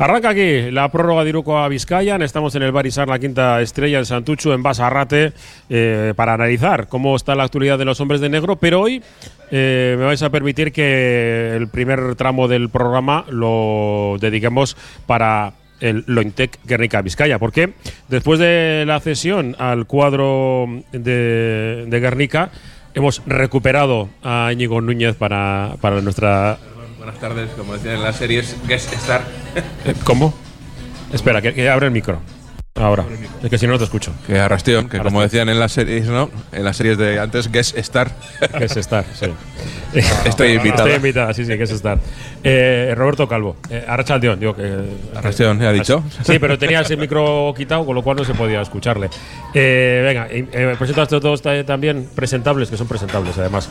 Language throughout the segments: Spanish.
Arranca aquí la prórroga de Iruko a Vizcaya. Estamos en el Barisar, la quinta estrella en Santucho, en Basarrate, eh, para analizar cómo está la actualidad de los hombres de negro. Pero hoy eh, me vais a permitir que el primer tramo del programa lo dediquemos para el Lointec Guernica Vizcaya. Porque después de la cesión al cuadro de, de Guernica, hemos recuperado a Íñigo Núñez para, para nuestra Buenas tardes, como decían en las series, Guest Star. Eh, ¿Cómo? Espera, que, que abre el micro. Ahora. Es que si no, no te escucho. Que arrastión, que como decían en las series, ¿no? En las series de antes, Guest Star. Que es estar, sí. Estoy invitado. Estoy invitada, sí, sí, que es estar. Eh, Roberto Calvo. Eh, Arrachaldeón, digo que. Arrastión, ¿ya ha dicho? Sí, pero tenías el micro quitado, con lo cual no se podía escucharle. Eh, venga, eh, presento a estos dos ta- también presentables, que son presentables además.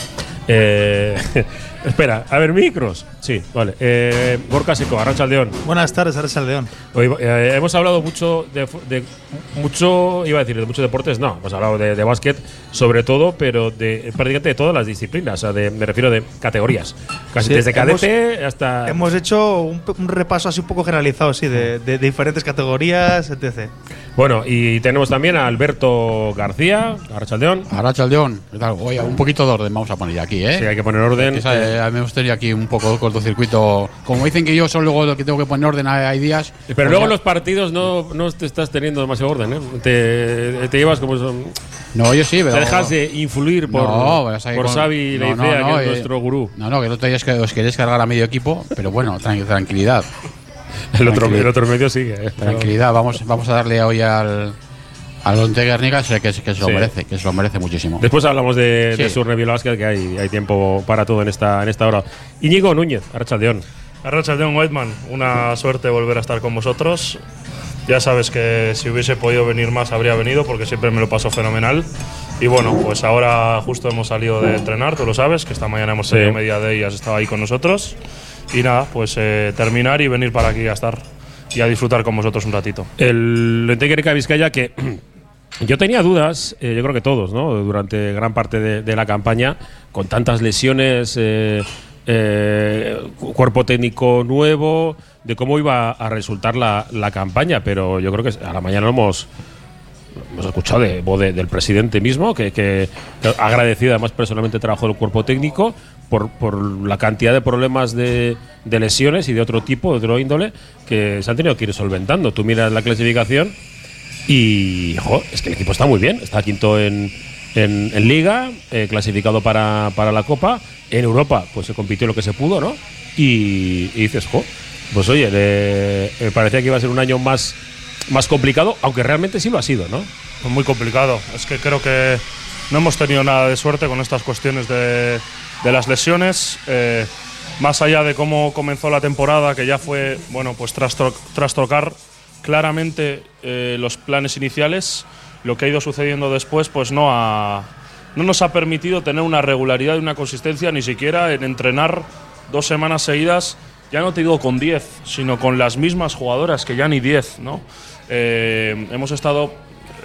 Eh, espera, a ver, micros. Sí, vale. Eh, Gorka Seco, Arrachaldeón. Buenas tardes, Ares Aldeón. Hoy, eh, hemos hablado mucho de, fu- de mucho, iba a decir, de muchos deportes, no, hemos hablado de, de básquet sobre todo, pero de prácticamente de todas las disciplinas, o sea, de- me refiero de categorías, casi Sí, desde hemos- cadete hasta... Hemos hecho un, un repaso así un poco generalizado, sí, de, de diferentes categorías, etc. Bueno, y tenemos también a Alberto García, Arrachaldeón, Arrachaldeón, ¿qué tal? Oye, un poquito de orden vamos a poner aquí, ¿eh? sí, hay que poner orden. Esa- eh, me gustaría aquí un poco de cortocircuito. Como dicen que yo soy luego lo que tengo que poner orden, hay, días. Pero pues luego ya- los partidos no, no te estás teniendo demasiado orden, ¿eh? Te, te llevas como... son- No, yo sí, pero. te dejas de influir por, No, ahí por con- Xavi no, no, que no, es eh, nuestro gurú. No, no, que el otro día es que os queréis cargar a medio equipo, pero bueno, tran- tranquilidad. El otro, tranquilidad. el otro medio sigue. ¿eh? Tranquilidad, vamos, vamos a darle hoy al. Al Onte Guernica, sé que, que se lo Sí. merece, que se lo merece muchísimo. Después hablamos de, Sí. de Surne Basket, que hay, hay tiempo para todo en esta, en esta hora. Íñigo Núñez, Arrachaldeón. Arrachaldeón Whiteman, una suerte volver a estar con vosotros. Ya sabes que si hubiese podido venir más habría venido porque siempre me lo paso fenomenal. Y bueno, pues ahora justo hemos salido de entrenar, tú lo sabes, que esta mañana hemos Sí. tenido media de y has estado ahí con nosotros. Y nada, pues eh, terminar y venir para aquí a estar y a disfrutar con vosotros un ratito. El Lentequereca Vizcaya, que yo tenía dudas, eh, yo creo que todos, ¿no? Durante gran parte de, de la campaña, con tantas lesiones, eh, eh, cu- cuerpo técnico nuevo, de cómo iba a resultar la, la campaña, pero yo creo que a la mañana hemos, hemos escuchado de voz de- del presidente mismo, que, que, agradecido además personalmente el trabajo del cuerpo técnico por, por la cantidad de problemas de, de lesiones y de otro tipo, de otro índole, que se han tenido que ir solventando. Tú miras la clasificación y jo, es que el equipo está muy bien, está quinto en, en, en liga, eh, clasificado para, para la Copa. En Europa, pues se compitió lo que se pudo, ¿no? Y, y dices, jo, pues oye, le- me parecía que iba a ser un año más, más complicado, aunque realmente sí lo ha sido, ¿no? Pues muy complicado. Es que creo que no hemos tenido nada de suerte con estas cuestiones de, de las lesiones. Eh, más allá de cómo comenzó la temporada, que ya fue, bueno, pues trastro- trastocar claramente eh, los planes iniciales, lo que ha ido sucediendo después, pues no ha, no nos ha permitido tener una regularidad y una consistencia ni siquiera en entrenar dos semanas seguidas, ya no te digo con 10, sino con las mismas jugadoras, que ya ni 10, ¿no? Eh, hemos estado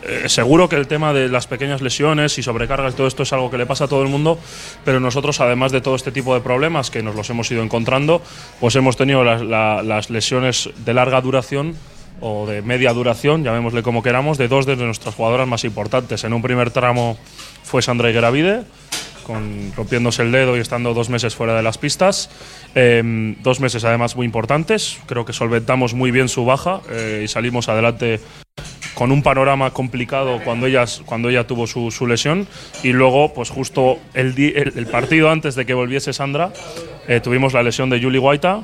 eh, seguro que el tema de las pequeñas lesiones y sobrecargas y todo esto es algo que le pasa a todo el mundo, pero nosotros, además de todo este tipo de problemas que nos los hemos ido encontrando, pues hemos tenido la- las lesiones de larga duración o de media duración, llamémosle como queramos, de dos de nuestras jugadoras más importantes. En un primer tramo fue Sandra Igueravide, con, rompiéndose el dedo y estando dos meses fuera de las pistas. Eh, dos meses además muy importantes. Creo que solventamos muy bien su baja eh, y salimos adelante con un panorama complicado cuando ella, cuando ella tuvo su, su lesión. Y luego, pues justo el, el, el partido antes de que volviese Sandra, eh, tuvimos la lesión de Julie Guaita,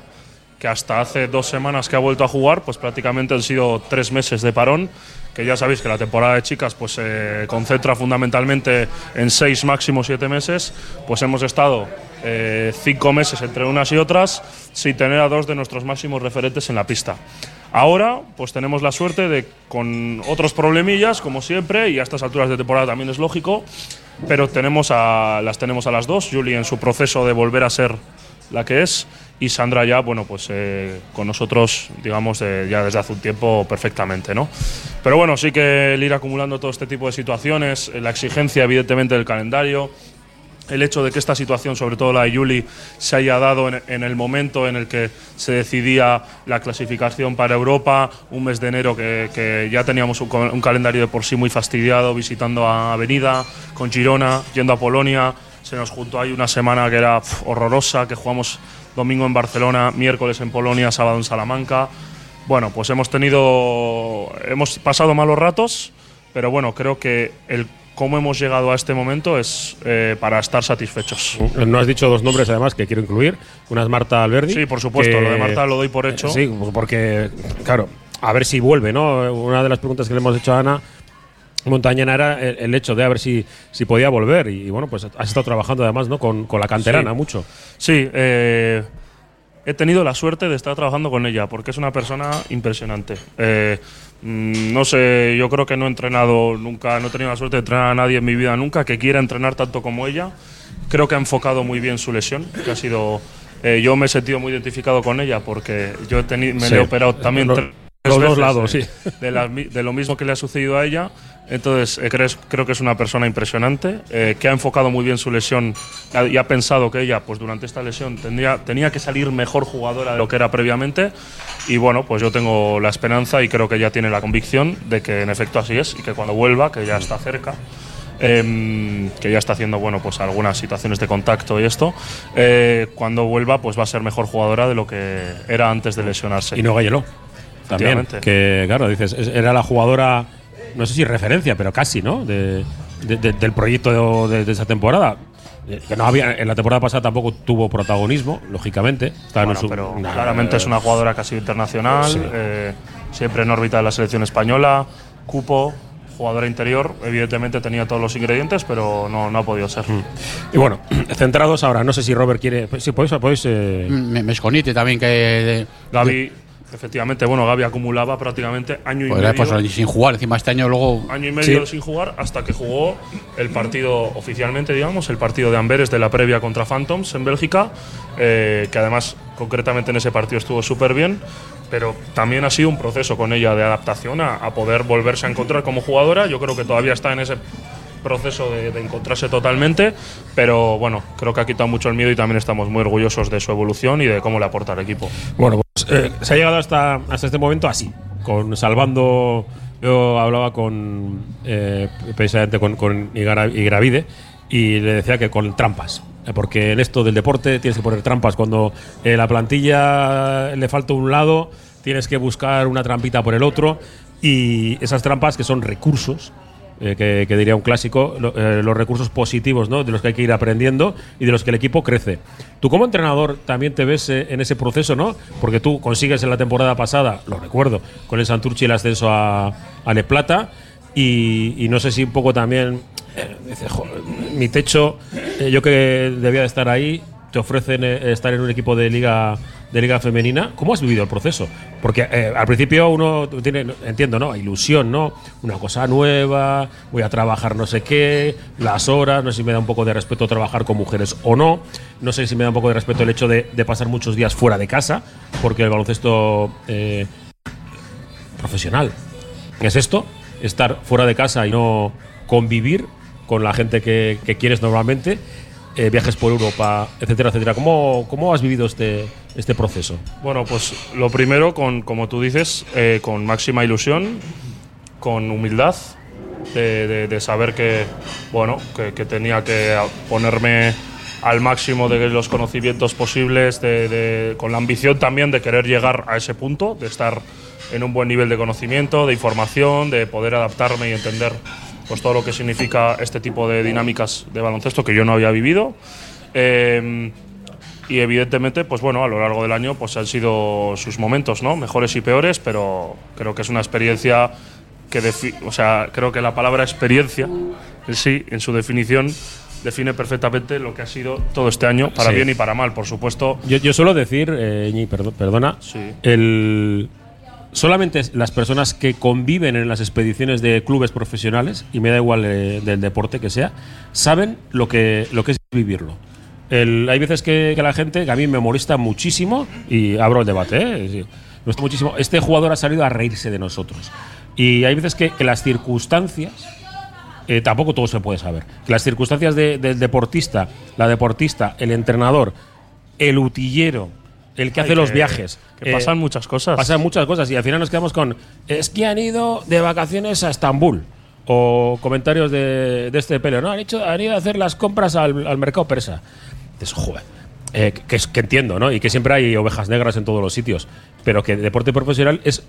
que hasta hace dos semanas que ha vuelto a jugar, pues prácticamente han sido tres meses de parón, que ya sabéis que la temporada de chicas pues se concentra fundamentalmente en seis, máximo siete meses, pues hemos estado eh, cinco meses entre unas y otras sin tener a dos de nuestros máximos referentes en la pista. Ahora, pues tenemos la suerte de, con otros problemillas, como siempre, y a estas alturas de temporada también es lógico, pero tenemos a, las tenemos a las dos, Julie en su proceso de volver a ser la que es, y Sandra ya, bueno, pues eh, con nosotros, digamos, ya desde hace un tiempo perfectamente, ¿no? Pero bueno, sí que el ir acumulando todo este tipo de situaciones, eh, la exigencia, evidentemente, del calendario, el hecho de que esta situación, sobre todo la de Yuli, se haya dado en, el momento en el que se decidía la clasificación para Europa, un mes de enero que, que ya teníamos un, calendario de por sí muy fastidiado, visitando a Avenida, con Girona, yendo a Polonia, se nos juntó ahí una semana que era horrorosa, que jugamos domingo en Barcelona, miércoles en Polonia, sábado en Salamanca. Bueno, pues hemos tenido, hemos pasado malos ratos, pero bueno, creo que el cómo hemos llegado a este momento es eh, para estar satisfechos. No has dicho dos nombres además que quiero incluir. Una es Marta Alberdi. Sí, por supuesto, que- lo de Marta lo doy por hecho. Eh, sí, porque, claro, a ver si vuelve, ¿no? Una de las preguntas que le hemos hecho a Ana Montañana era el, hecho de a ver si, si podía volver. Y bueno, pues has estado trabajando además, ¿no? Con, con la canterana Sí. mucho. Sí, eh, he tenido la suerte de estar trabajando con ella porque es una persona impresionante. Eh, mm, no sé, yo creo que no he entrenado nunca, no he tenido la suerte de entrenar a nadie en mi vida nunca que quiera entrenar tanto como ella. Creo que ha enfocado muy bien su lesión, que ha sido. eh, yo me he sentido muy identificado con ella porque yo he teni- me Sí. he operado también Los- dos lados, eh, sí. de, mi- de lo mismo que le ha sucedido a ella. Entonces, eh, creo, creo que es una persona impresionante, eh, que ha enfocado muy bien su lesión y ha pensado que ella, pues durante esta lesión, tendría, tenía que salir mejor jugadora de lo que era previamente. Y bueno, pues yo tengo la esperanza y creo que ella tiene la convicción de que en efecto así es y que cuando vuelva, que ya está cerca, em, que ya está haciendo bueno pues algunas situaciones de contacto y esto, eh, cuando vuelva pues va a ser mejor jugadora de lo que era antes de lesionarse. Y no Galleló. También. Que, claro, dices, es- era la jugadora, no sé si referencia, pero casi, ¿no? De, de- de- del proyecto de, de esa temporada. Eh, Que no había, en la temporada pasada tampoco tuvo protagonismo, lógicamente. Bueno, su- pero Nah, claramente eh, es una jugadora casi internacional, Sí. eh, siempre en órbita de la selección española, cupo, jugadora interior, evidentemente tenía todos los ingredientes, pero no, no ha podido ser. Y bueno, centrados ahora, no sé si Robert quiere. pues Sí, podéis. podéis eh, Me, me esconite también que. Gaby, efectivamente, bueno, Gaby acumulaba prácticamente año y Pues, medio. pues, sin jugar, encima este año luego. año y medio Sí. sin jugar hasta que jugó el partido oficialmente, digamos, el partido de Amberes de la previa contra Phantoms en Bélgica, eh, que además concretamente en ese partido estuvo súper bien, pero también ha sido un proceso con ella de adaptación a, a poder volverse a encontrar como jugadora. Yo creo que todavía está en ese proceso de, de encontrarse totalmente, pero bueno, creo que ha quitado mucho el miedo y también estamos muy orgullosos de su evolución y de cómo le aporta al equipo. Bueno, pues eh, se ha llegado hasta, hasta este momento así, con salvando. Yo hablaba con eh, precisamente con, con Igra- Igravide y le decía que con trampas. eh, Porque en esto del deporte tienes que poner trampas. Cuando eh, la plantilla le falta un lado, tienes que buscar una trampita por el otro. Y esas trampas que son recursos, eh, que, que diría un clásico, lo- eh, los recursos positivos ¿no? de los que hay que ir aprendiendo y de los que el equipo crece. Tú como entrenador también te ves eh, en ese proceso, ¿no? Porque tú consigues en la temporada pasada, lo recuerdo, con el Santurchi el ascenso a, a Le Plata y, y no sé si un poco también, eh, dices, "Jo, mi techo, eh, yo que debía de estar ahí, te ofrecen eh, estar en un equipo de liga de liga femenina. ¿Cómo has vivido el proceso? Porque eh, al principio uno tiene, entiendo, ¿no? Ilusión, ¿no? Una cosa nueva, voy a trabajar no sé qué, las horas, no sé si me da un poco de respeto trabajar con mujeres o no, no sé si me da un poco de respeto el hecho de, pasar muchos días fuera de casa, porque el baloncesto eh, profesional es esto, estar fuera de casa y no convivir con la gente que, que quieres normalmente, eh, viajes por Europa, etcétera, etcétera. ¿Cómo, cómo has vivido este, este proceso? Bueno, pues lo primero, con, como tú dices, eh, con máxima ilusión, con humildad, de, de- de saber que, bueno, que, que tenía que ponerme al máximo de los conocimientos posibles, de- con la ambición también de querer llegar a ese punto, de estar en un buen nivel de conocimiento, de información, de poder adaptarme y entender pues, todo lo que significa este tipo de dinámicas de baloncesto que yo no había vivido. Eh, y evidentemente, pues bueno, a lo largo del año pues han sido sus momentos, ¿no? Mejores y peores, pero creo que es una experiencia que defi- o sea, creo que la palabra experiencia en sí, en su definición, define perfectamente lo que ha sido todo este año, para Sí. bien y para mal, por supuesto. Yo, yo suelo decir, eh, perdona, Sí. el, solamente las personas que conviven en las expediciones de clubes profesionales, y me da igual eh, del deporte que sea, saben lo que, lo que es vivirlo. El- hay veces que, que la gente, que a mí me molesta muchísimo, y abro el debate, ¿eh? Me molesta muchísimo, este jugador ha salido a reírse de nosotros. Y hay veces que, que las circunstancias eh, tampoco todo se puede saber. Las circunstancias de- del deportista, la deportista, el entrenador, el utillero, el que hace los que- viajes. que eh, pasan muchas cosas. Pasan muchas cosas y al final nos quedamos con. Es que han ido de vacaciones a Estambul. O comentarios de, de este pelo. No, han, hecho, han ido a hacer las compras al, al mercado persa. Dices, joder. eh, que, que entiendo, ¿no? Y que siempre hay ovejas negras en todos los sitios. Pero que el deporte profesional es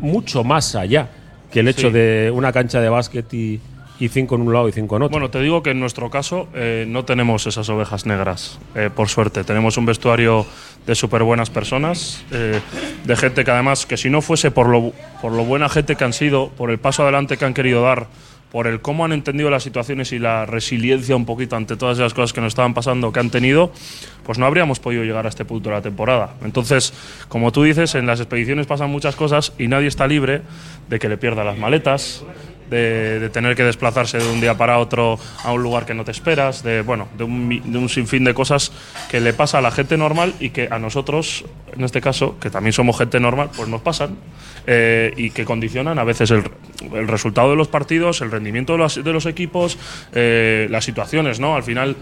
mucho más allá que el hecho Sí. de una cancha de básquet y, y cinco en un lado y cinco en otro. Bueno, te digo que en nuestro caso eh, no tenemos esas ovejas negras, eh, por suerte. Tenemos un vestuario de súper buenas personas, eh, de gente que además, que si no fuese por lo, por lo buena gente que han sido, por el paso adelante que han querido dar, por el cómo han entendido las situaciones y la resiliencia un poquito ante todas esas cosas que nos estaban pasando, que han tenido, pues no habríamos podido llegar a este punto de la temporada. Entonces, como tú dices, en las expediciones pasan muchas cosas y nadie está libre de que le pierda las maletas, de, tener que desplazarse de un día para otro a un lugar que no te esperas, de, bueno, de un, de un sinfín de cosas que le pasa a la gente normal y que a nosotros, en este caso, que también somos gente normal, pues nos pasan eh, y que condicionan a veces el, resultado de los partidos, el rendimiento de los, equipos, eh, las situaciones, ¿no? Al final,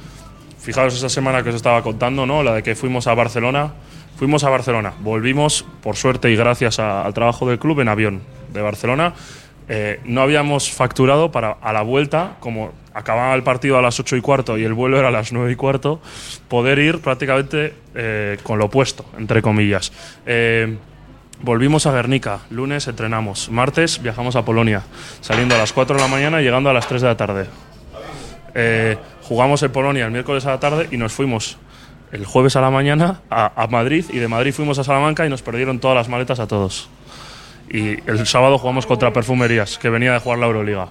fijaos esa semana que os estaba contando, ¿no? La de que fuimos a Barcelona. Fuimos a Barcelona, volvimos, por suerte y gracias al trabajo del club, en avión de Barcelona. Eh, no habíamos facturado para a la vuelta, como acababa el partido a las 8 y cuarto y el vuelo era a las 9 y cuarto, poder ir prácticamente eh, con lo opuesto, entre comillas. Eh, Volvimos a Guernica, lunes entrenamos, martes viajamos a Polonia, saliendo a las 4 de la mañana y llegando a las 3 de la tarde. Jugamos en Polonia el miércoles a la tarde y nos fuimos el jueves a la mañana a Madrid y de Madrid fuimos a Salamanca y nos perdieron todas las maletas a todos. Y el sábado jugamos contra Perfumerías, que venía de jugar la Euroliga.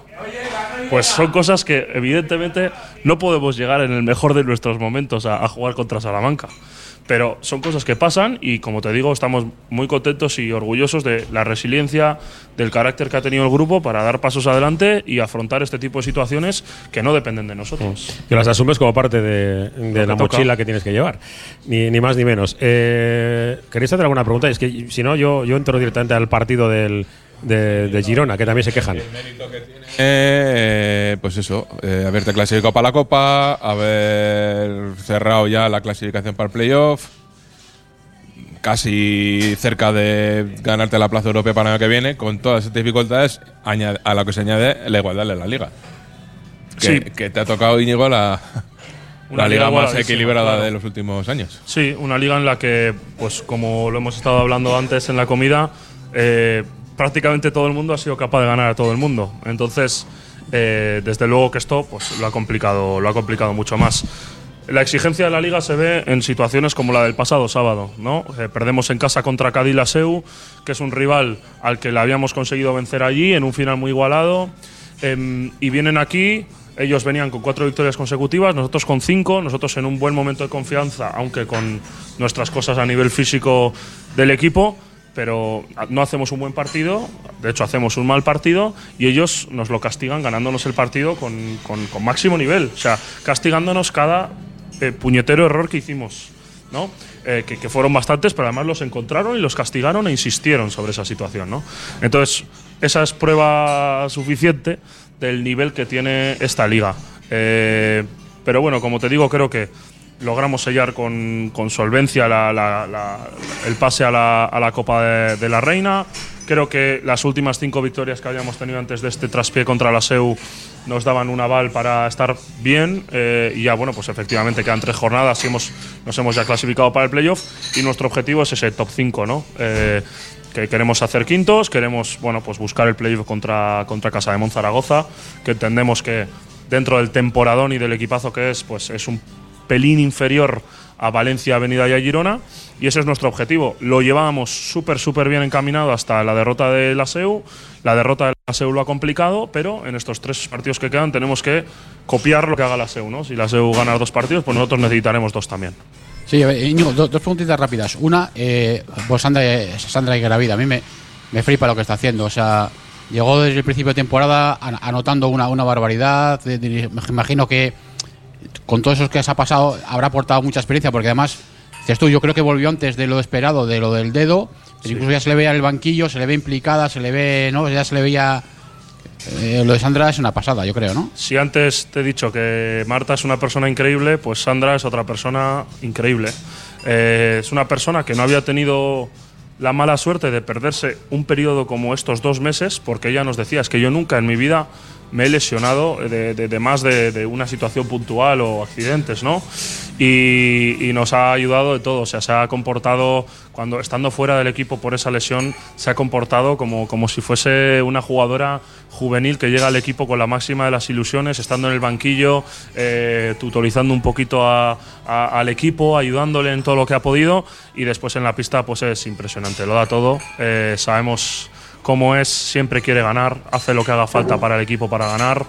Pues son cosas que evidentemente no podemos llegar en el mejor de nuestros momentos a, a jugar contra Salamanca. Pero son cosas que pasan y como te digo, estamos muy contentos y orgullosos de la resiliencia, del carácter que ha tenido el grupo para dar pasos adelante y afrontar este tipo de situaciones que no dependen de nosotros. Que las asumes como parte de, de la toca. mochila que tienes que llevar. Ni, ni más ni menos. Eh, ¿Queréis hacer alguna pregunta? Es que si no, yo, yo entro directamente al partido del, de, de Girona, que también se quejan. Eh, pues eso, eh, haberte clasificado para la Copa, haber cerrado ya la clasificación para el playoff, casi cerca de ganarte la plaza europea para el año que viene, con todas esas dificultades, añade- a lo que se añade la igualdad de la liga. Que, Sí. que te ha tocado, Íñigo, la, Una la liga liga más equilibrada claro. de los últimos años. Sí, una liga en la que, pues como lo hemos estado hablando antes en la comida, eh, prácticamente todo el mundo ha sido capaz de ganar a todo el mundo. Entonces, eh, desde luego que esto pues, lo, ha complicado, lo ha complicado mucho más. La exigencia de la liga se ve en situaciones como la del pasado sábado. ¿no? Eh, perdemos en casa contra Cádiz Laseu, que es un rival al que le habíamos conseguido vencer allí en un final muy igualado. Em, y vienen aquí, ellos venían con cuatro victorias consecutivas, nosotros con cinco, nosotros en un buen momento de confianza, aunque con nuestras cosas a nivel físico del equipo, pero no hacemos un buen partido, de hecho hacemos un mal partido y ellos nos lo castigan ganándonos el partido con, con- máximo nivel, o sea, castigándonos cada eh, puñetero error que hicimos. ¿no? Eh, que, que fueron bastantes, pero además los encontraron y los castigaron e insistieron sobre esa situación. ¿no? Entonces, esa es prueba suficiente del nivel que tiene esta liga. Eh, pero bueno, como te digo, creo que logramos sellar con, con solvencia la- la- la- el pase a la, a Copa de, de la Reina. Creo que las últimas cinco victorias que habíamos tenido antes de este traspié contra la SEU nos daban un aval para estar bien. eh, y ya, bueno, pues efectivamente quedan tres jornadas y hemos, nos hemos ya clasificado para el playoff. Y nuestro objetivo es ese top 5, ¿no? Eh, que queremos hacer quintos, queremos bueno, pues buscar el playoff contra, contra Casa de Monzaragoza, que entendemos que dentro del temporadón y del equipazo que es, pues es un pelín inferior a Valencia, Avenida y a Girona, y ese es nuestro objetivo. Lo llevábamos súper, súper bien encaminado hasta la derrota de la SEU. La derrota de la SEU lo ha complicado, pero en estos tres partidos que quedan tenemos que copiar lo que haga la SEU. ¿no? Si la SEU gana dos partidos, pues nosotros necesitaremos dos también. Sí, Íñigo, do- dos preguntitas rápidas. Una, eh, pues Sandra, Sandra Igueravida, a mí me, me flipa lo que está haciendo. O sea, llegó desde el principio de temporada an- anotando una, una barbaridad. de- me imagino que con todo eso que se ha pasado habrá aportado mucha experiencia, porque además, dices tú, yo creo que volvió antes de lo esperado, de lo del dedo. Incluso ya se le veía en el banquillo, se le ve implicada, se le ve, ¿no? Ya se le veía eh, lo de Sandra es una pasada, yo creo, ¿no? Si antes te he dicho que Marta es una persona increíble, pues Sandra es otra persona increíble. Eh, es una persona que no había tenido la mala suerte de perderse un periodo como estos dos meses, porque ella nos decía, es que yo nunca en mi vida me he lesionado de, de- más de, una situación puntual o accidentes, ¿no? Y, nos ha ayudado de todo, o sea, se ha comportado, cuando estando fuera del equipo por esa lesión, se ha comportado como, como si fuese una jugadora juvenil que llega al equipo con la máxima de las ilusiones, estando en el banquillo, eh, tutorizando un poquito al equipo, ayudándole en todo lo que ha podido y después en la pista pues es impresionante, lo da todo, Eh, sabemos cómo es, siempre quiere ganar, hace lo que haga falta para el equipo para ganar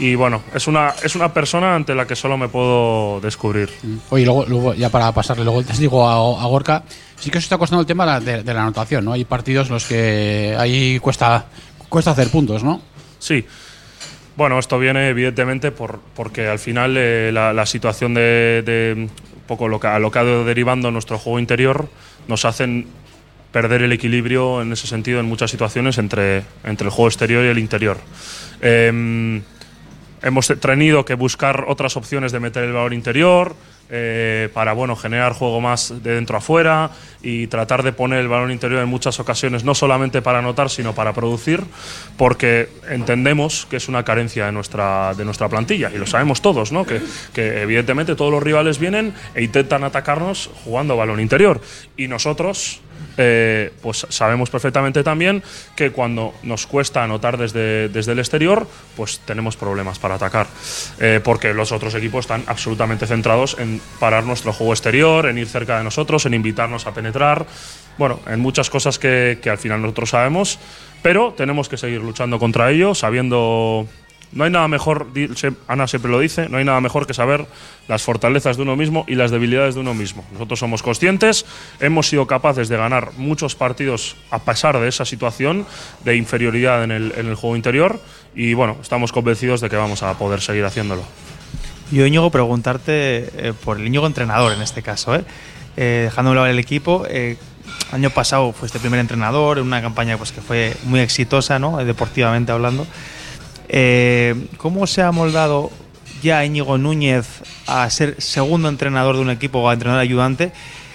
y bueno, es una, es una persona ante la que solo me puedo descubrir. Oye, luego, luego ya para pasarle luego te digo a, a Gorka, sí que os está costando el tema de, de la anotación, ¿no? Hay partidos en los que ahí cuesta, cuesta hacer puntos, ¿no? Sí. Bueno, esto viene evidentemente por, porque al final eh, la, la situación de, de un poco lo que, a lo que ha derivando nuestro juego interior nos hacen perder el equilibrio en ese sentido en muchas situaciones entre, entre el juego exterior y el interior. Em, hemos tenido que buscar otras opciones de meter el valor interior eh, para bueno generar juego más de dentro a fuera y tratar de poner el balón interior en muchas ocasiones no solamente para anotar sino para producir porque entendemos que es una carencia de nuestra de nuestra plantilla y lo sabemos todos no que, que evidentemente todos los rivales vienen e intentan atacarnos jugando balón interior y nosotros eh, pues sabemos perfectamente también que cuando nos cuesta anotar desde, desde el exterior, pues tenemos problemas para atacar. Eh, porque los otros equipos están absolutamente centrados en parar nuestro juego exterior, en ir cerca de nosotros, en invitarnos a penetrar. Bueno, en muchas cosas que, que al final nosotros sabemos, pero tenemos que seguir luchando contra ello, sabiendo no hay nada mejor, Ana siempre lo dice, no hay nada mejor que saber las fortalezas de uno mismo y las debilidades de uno mismo. Nosotros somos conscientes, hemos sido capaces de ganar muchos partidos a pesar de esa situación de inferioridad en el, en el juego interior y bueno, estamos convencidos de que vamos a poder seguir haciéndolo. Yo, Íñigo, preguntarte eh, por el Íñigo entrenador en este caso, ¿eh? Eh, dejándolo al equipo. eh, año pasado fuiste primer entrenador en una campaña pues, que fue muy exitosa, ¿no? Deportivamente hablando. Eh, ¿Cómo se ha moldado ya Íñigo Núñez a ser segundo entrenador de un equipo o a entrenador ayudante?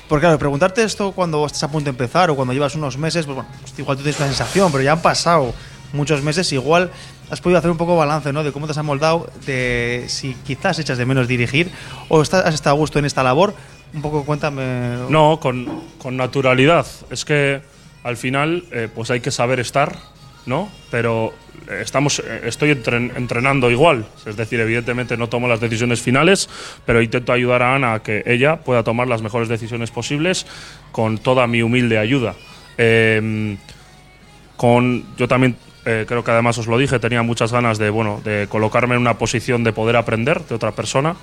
Porque claro, preguntarte esto cuando estás a punto de empezar o cuando llevas unos meses, pues bueno, pues igual tú tienes una sensación, pero ya han pasado muchos meses, igual has podido hacer un poco balance, ¿no? De cómo te has amoldado, de si quizás echas de menos dirigir o estás, has estado a gusto en esta labor. Un poco cuéntame. No, con, con naturalidad. Es que al final eh, pues hay que saber estar, ¿no? Pero eh, estamos, eh, estoy entren- entrenando igual. Es decir, evidentemente no tomo las decisiones finales, pero intento ayudar a Ana a que ella pueda tomar las mejores decisiones posibles con toda mi humilde ayuda. Em, con yo también eh, creo que además os lo dije tenía muchas ganas de bueno de colocarme en una posición de poder aprender de otra persona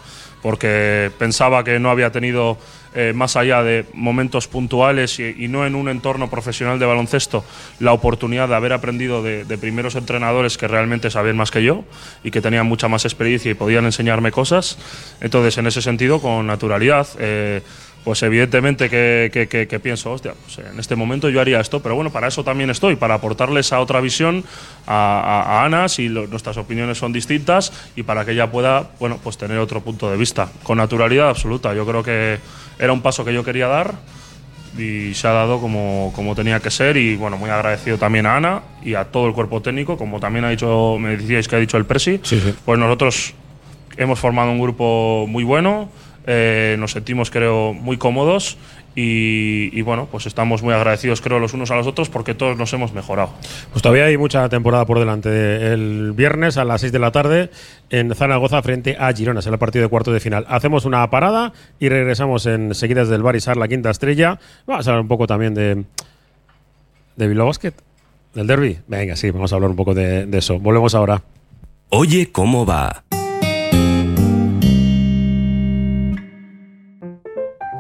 porque pensaba que no había tenido eh, más allá de momentos puntuales y, no en un entorno profesional de baloncesto la oportunidad de haber aprendido de, de primeros entrenadores que realmente sabían más que yo y que tenían mucha más experiencia y podían enseñarme cosas. Entonces en ese sentido con naturalidad eh, pues evidentemente que, que- que- que pienso, hostia, pues en este momento yo haría esto, pero bueno, para eso también estoy, para aportarle esa otra visión a, a- a Ana si lo- nuestras opiniones son distintas y para que ella pueda, bueno, pues tener otro punto de vista, con naturalidad absoluta. Yo creo que era un paso que yo quería dar y se ha dado como, como tenía que ser y bueno, muy agradecido también a Ana y a todo el cuerpo técnico, como también ha dicho, me decíais que ha dicho el Presi, Sí, sí. pues nosotros hemos formado un grupo muy bueno, eh, nos sentimos creo muy cómodos y, y, bueno, pues estamos muy agradecidos creo los unos a los otros porque todos nos hemos mejorado. Pues todavía hay mucha temporada por delante. El viernes a las 6 de la tarde en Zaragoza frente a Girona, será el partido de cuarto de final. Hacemos una parada y regresamos enseguida desde el Barisar, la quinta estrella. Vamos a hablar un poco también de, de Bilbao Basket, del derby. Venga, sí, vamos a hablar un poco de, de eso. Volvemos ahora. Oye, ¿cómo va?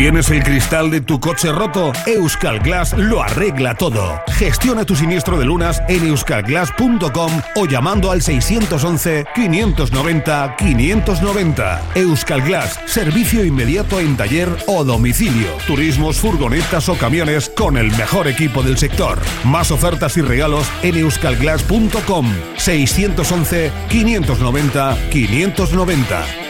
¿Tienes el cristal de tu coche roto? Euskal Glass lo arregla todo. Gestiona tu siniestro de lunas en euskalglass.com o llamando al 611 590 590. Euskal Glass, servicio inmediato en taller o domicilio. Turismos, furgonetas o camiones con el mejor equipo del sector. Más ofertas y regalos en euskalglass.com 611 590 590.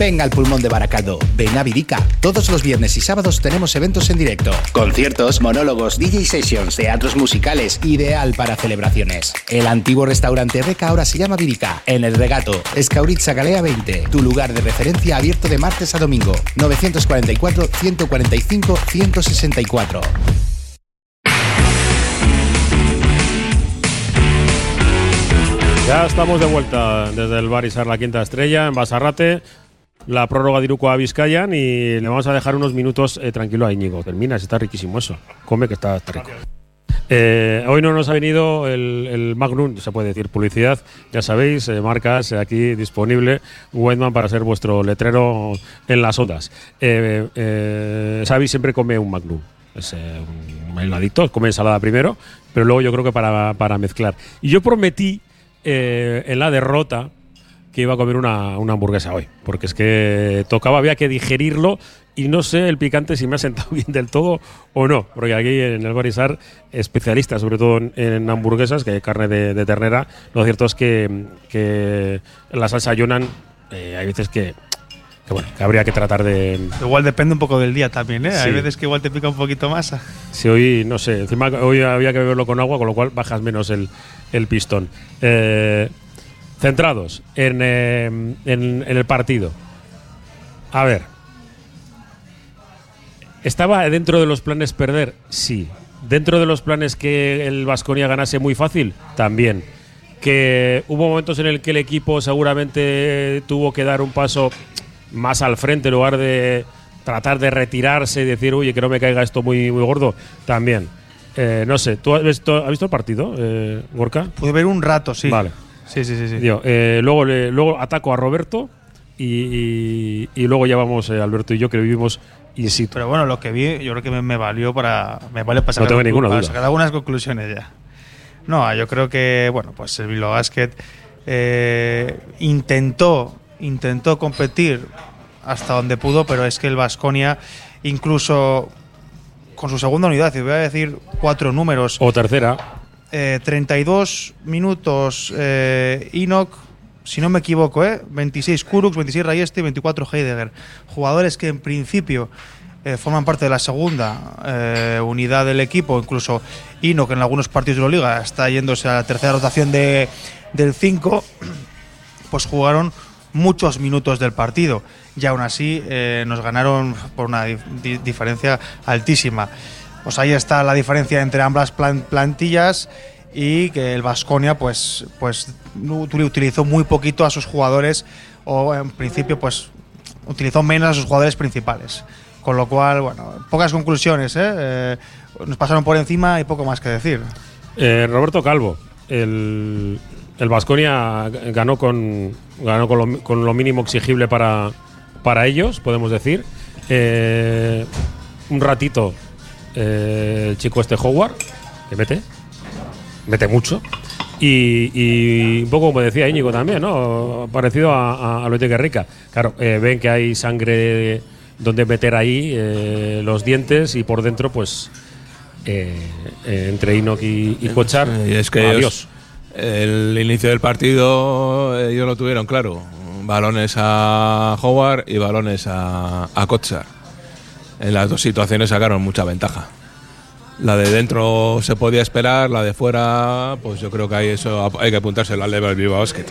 Venga al pulmón de Baracaldo, ven a Virica. Todos los viernes y sábados tenemos eventos en directo. Conciertos, monólogos, DJ sessions, teatros musicales, ideal para celebraciones. El antiguo restaurante Reca ahora se llama Virica, en el regato, Escauritza Galea 20, tu lugar de referencia abierto de martes a domingo, 944-145-164. Ya estamos de vuelta desde el Barisar La Quinta Estrella en Basarrate. La prórroga de Iruko a Vizcayan y le vamos a dejar unos minutos eh, tranquilo a Íñigo. Termina, está riquísimo eso. Come que está, rico. Eh, hoy no nos ha venido el, el, Magnum, se puede decir publicidad, ya sabéis, eh, marcas aquí disponible, Wendman para ser vuestro letrero en las ondas. Eh, eh, Xavi siempre come un Magnum, es eh, un heladito, come ensalada primero, pero luego yo creo que para, para mezclar. Y yo prometí eh, en la derrota que iba a comer una, una, hamburguesa hoy, porque es que tocaba, había que digerirlo y no sé el picante si me ha sentado bien del todo o no, porque aquí en el Barisar, especialistas sobre todo en, en hamburguesas, que hay carne de, de, ternera, lo cierto es que, que la salsa Yonan, eh, hay veces que, que, bueno, que habría que tratar de. Igual depende un poco del día también, ¿eh? Sí. Hay veces que igual te pica un poquito más. Sí, hoy, no sé, encima hoy había que beberlo con agua, con lo cual bajas menos el, el pistón. Eh, centrados en, eh, en, en, el partido. A ver. ¿Estaba dentro de los planes perder? Sí. ¿Dentro de los planes que el Vasconia ganase muy fácil? También. ¿Que hubo momentos en el que el equipo seguramente tuvo que dar un paso más al frente en lugar de tratar de retirarse y decir, oye, que no me caiga esto muy, muy gordo? También. Eh, no sé, ¿tú has visto, has visto el partido, eh, Gorka? Pude ver un rato, sí. Vale. Sí, sí, sí. sí. Digo, eh, luego, le, luego ataco a Roberto y, y, y luego ya vamos, eh, Alberto y yo, que vivimos in situ. Pero bueno, lo que vi, yo creo que me, me valió para. Me vale para no tengo ninguna para sacar algunas conclusiones ya. No, yo creo que, bueno, pues el Bilbao Basket eh, intentó, intentó competir hasta donde pudo, pero es que el Vasconia, incluso con su segunda unidad, y voy a decir cuatro números. O tercera. Eh, 32 minutos eh, Enoch, si no me equivoco, ¿eh? 26 Kurux, 26 Rayeste y 24 Heidegger. Jugadores que en principio eh, forman parte de la segunda eh, unidad del equipo, incluso Enoch en algunos partidos de la liga está yéndose a la tercera rotación de, del 5, pues jugaron muchos minutos del partido y aún así eh, nos ganaron por una di diferencia altísima. Pues ahí está la diferencia entre ambas plan plantillas y que el Vasconia pues, pues utilizó muy poquito a sus jugadores o en principio pues utilizó menos a sus jugadores principales. Con lo cual, bueno, pocas conclusiones, ¿eh? Eh, nos pasaron por encima y poco más que decir. Eh, Roberto Calvo, el, el Vasconia ganó con ganó lo, con lo, mínimo exigible para, para ellos, podemos decir. Un ratito eh, el chico este Howard, que mete, mete mucho. Y, y, un poco como decía Íñigo también, ¿no? Parecido a, a, a lo de Rica. Claro, eh, ven que hay sangre donde meter ahí eh, los dientes y por dentro, pues, eh, entre Inoc y, y Cochar, es que adiós. Ellos, El inicio del partido ellos lo tuvieron claro. Balones a Howard y balones a, a Kotsar. En las dos situaciones sacaron mucha ventaja. La de dentro se podía esperar, la de fuera, pues yo creo que hay eso hay que apuntárselo al Level Viva Basket.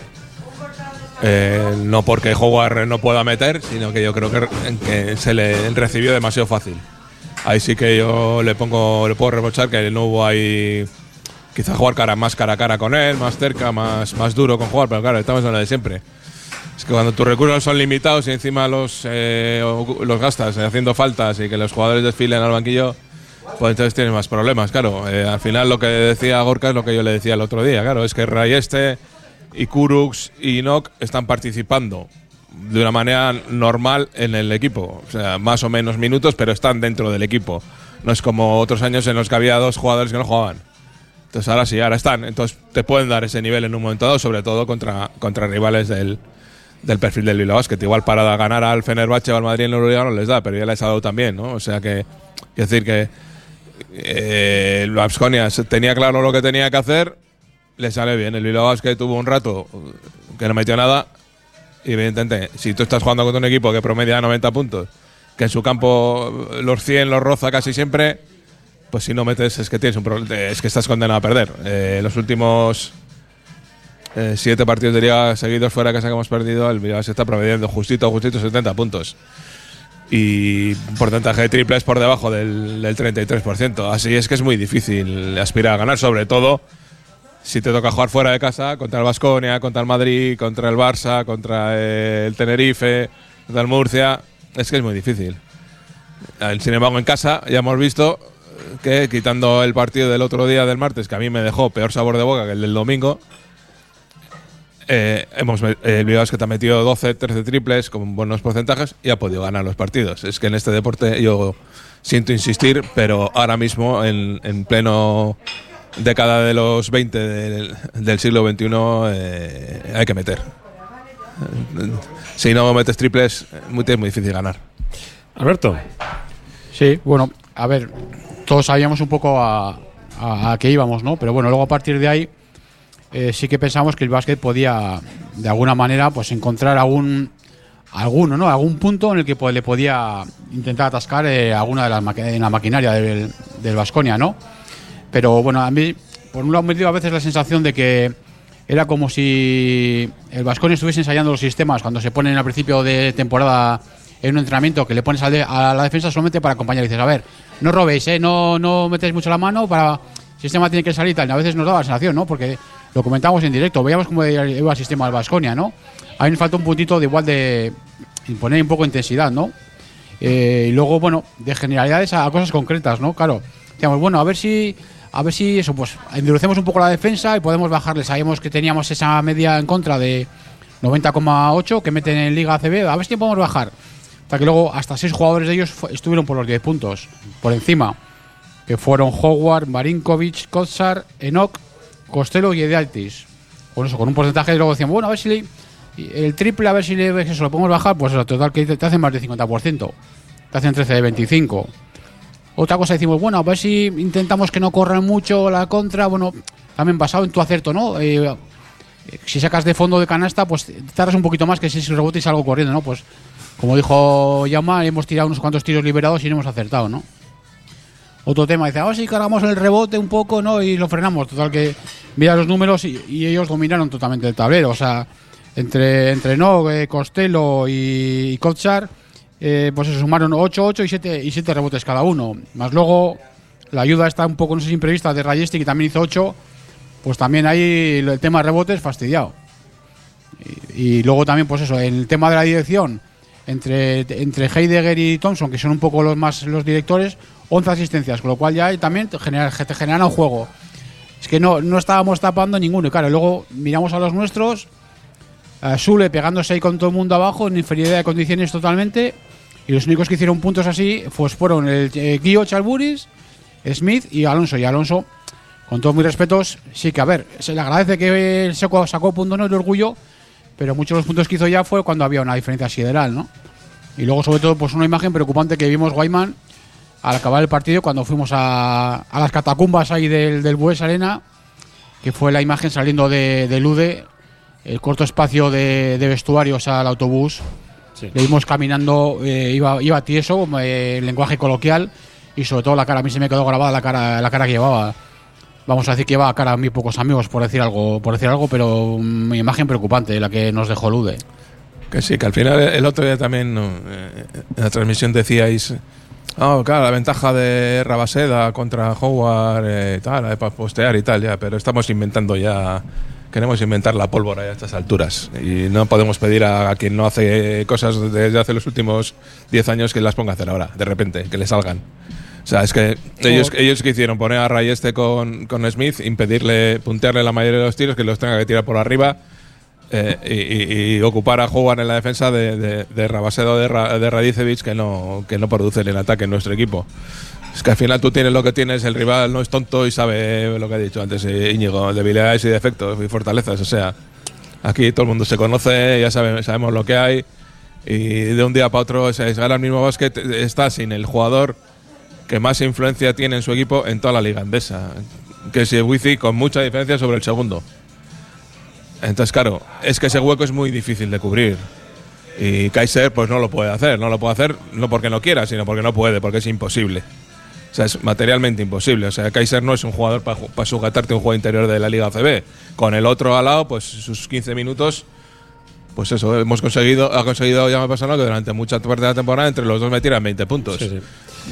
Eh, no porque Howard no pueda meter, sino que yo creo que, que se le recibió demasiado fácil. Ahí sí que yo le pongo, le puedo reprochar que no hubo ahí quizá jugar cara más cara a cara con él, más cerca, más, más duro con jugar, pero claro, estamos en lo de siempre. Es que cuando tus recursos son limitados y encima los, eh, los gastas eh, haciendo faltas y que los jugadores desfilen al banquillo, pues entonces tienes más problemas, claro. Eh, al final lo que decía Gorka es lo que yo le decía el otro día, claro, es que Rayeste y Kurux y Inok están participando de una manera normal en el equipo. O sea, más o menos minutos, pero están dentro del equipo. No es como otros años en los que había dos jugadores que no jugaban. Entonces ahora sí, ahora están. Entonces te pueden dar ese nivel en un momento dado, sobre todo contra, contra rivales del, del perfil del Bilbao Basket. Igual para ganar al Fenerbahce o al Madrid en Euroliga no les da, pero ya les ha dado también, ¿no? O sea que, quiero decir que eh, tenía claro lo que tenía que hacer, le sale bien. El Bilbao Basket tuvo un rato que no metió nada. Y evidentemente, si tú estás jugando contra un equipo que promedia 90 puntos, que en su campo los 100 los roza casi siempre, pues si no metes es que tienes un problema, es que estás condenado a perder. Eh, los últimos eh, siete partidos de liga seguidos fuera de casa que hemos perdido, el Bilbao se está promediando justito, justito 70 puntos. Y porcentaje de triples por debajo del, del 33%. Así es que es muy difícil aspirar a ganar, sobre todo si te toca jugar fuera de casa contra el Vasconia, contra el Madrid, contra el Barça, contra eh, el Tenerife, contra el Murcia. Es que es muy difícil. Eh, Sin embargo, en casa ya hemos visto que quitando el partido del otro día del martes, que a mí me dejó peor sabor de boca que el del domingo, eh, hemos, eh, Bilbao Basket ha metido 12, 13 triples con buenos porcentajes y ha podido ganar los partidos. Es que en este deporte yo siento insistir, pero ahora mismo en, en pleno década de los 20 del, del siglo XXI eh, hay que meter. Si no metes triples, muy, es muy difícil ganar. Alberto. Sí, bueno, a ver, todos sabíamos un poco a, a, a qué íbamos, ¿no? Pero bueno, luego a partir de ahí eh, sí que pensamos que el básquet podía, de alguna manera, pues encontrar algún alguno, ¿no? Algún punto en el que pues, le podía intentar atascar eh, alguna de las en la maquinaria del, del Vasconia, ¿no? Pero bueno, a mí, por un lado, me dio a veces la sensación de que era como si el Vasconia estuviese ensayando los sistemas cuando se ponen al principio de temporada en un entrenamiento que le pones a la defensa solamente para acompañar y dices, a ver, no robéis, ¿eh? no, no metéis mucho la mano para el sistema tiene que salir y tal. A veces nos daba la sensación, ¿no? Porque lo comentábamos en directo, veíamos cómo iba el sistema del Vasconia, ¿no? A mí me falta un puntito de igual de poner un poco de intensidad, ¿no? Eh, y luego, bueno, de generalidades a, cosas concretas, ¿no? Claro, decíamos, bueno, a ver si, a ver si eso, pues endurecemos un poco la defensa y podemos bajarle. Sabíamos que teníamos esa media en contra de 90,8 que meten en Liga ACB, a ver si podemos bajar. Hasta que luego hasta seis jugadores de ellos estuvieron por los 10 puntos, por encima, que fueron Howard, Marinkovic, Kotsar, Enoch, Costello y Edialtis. Con eso, con un porcentaje, y luego decían, bueno, a ver si le- el triple, a ver si le, eso, lo podemos bajar, pues eso, total que te, hacen más de 50%, te hacen 13 de 25. Otra cosa decimos, bueno, a ver si intentamos que no corran mucho la contra, bueno, también basado en tu acierto, ¿no? Eh, si sacas de fondo de canasta, pues tardas un poquito más que si rebote y salgo corriendo, ¿no? Pues como dijo Yama, hemos tirado unos cuantos tiros liberados y no hemos acertado, ¿no? Otro tema, dice, a ver si cargamos el rebote un poco, ¿no? Y lo frenamos. Total que mira los números y, ellos dominaron totalmente el tablero. O sea, entre, entre Nog, eh, Costello y, y eh, pues se sumaron 8, 8 y 7, y 7 rebotes cada uno. Más luego la ayuda está un poco, no sé si imprevista, de Rayesti, que también hizo 8. Pues también ahí el tema de rebotes fastidiado. Y, y luego también, pues eso, el tema de la dirección, entre, entre Heidegger y Thompson, que son un poco los más los directores, 11 asistencias, con lo cual ya ahí también te, genera, te generan un juego. Es que no, no estábamos tapando ninguno. Y claro, luego miramos a los nuestros, a Sule pegándose ahí con todo el mundo abajo, en inferioridad de condiciones totalmente. Y los únicos que hicieron puntos así pues fueron el eh, Guío Chalburis, Smith y Alonso. Y Alonso, con todos mis respetos, sí que a ver, se le agradece que el Seco sacó punto no de orgullo, pero muchos de los puntos que hizo ya fue cuando había una diferencia sideral, ¿no? Y luego, sobre todo, pues una imagen preocupante que vimos Guayman al acabar el partido cuando fuimos a, a las catacumbas ahí del, del Bues Arena que fue la imagen saliendo de, de Lude, el corto espacio de, de vestuarios al autobús. Sí. Le vimos caminando, eh, iba, iba tieso, eh, lenguaje coloquial y sobre todo la cara. A mí se me quedó grabada la cara, la cara que llevaba. Vamos a decir que llevaba cara a muy pocos amigos, por decir algo, por decir algo, pero una imagen preocupante la que nos dejó Lude. Que sí, que al final el otro día también no, eh, en la transmisión decíais, oh, claro, la ventaja de Rabaseda contra Howard, eh, tal, para postear y tal, ya, pero estamos inventando ya, queremos inventar la pólvora ya a estas alturas y no podemos pedir a, a quien no hace cosas desde hace los últimos 10 años que las ponga a hacer ahora, de repente, que le salgan. O sea, es que ellos, ellos que hicieron poner a Ray este con, con Smith, impedirle, puntearle la mayoría de los tiros, que los tenga que tirar por arriba eh, y, ocupar a Howard en la defensa de, Rabasedo de, Ra- de Radicevic que no, que no producen el ataque en nuestro equipo. Es que al final tú tienes lo que tienes, el rival no es tonto y sabe lo que ha dicho antes Íñigo, debilidades y defectos y fortalezas. O sea, aquí todo el mundo se conoce, ya sabe- sabemos lo que hay y de un día para otro es, es ahora mismo básquet está sin el jugador que más influencia tiene en su equipo en toda la liga andesa, que es Wizi con mucha diferencia sobre el segundo. Entonces, claro, es que ese hueco es muy difícil de cubrir. Y Kaiser pues no lo puede hacer, no lo puede hacer no porque no quiera, sino porque no puede, porque es imposible. O sea, es materialmente imposible. O sea, Kaiser no es un jugador para sujetarte un juego interior de la Liga ACB. Con el otro al lado, pues sus 15 minutos, pues eso, hemos conseguido, ha conseguido ya me pasado que durante mucha parte de la temporada entre los dos me tiran 20 puntos. Sí, sí.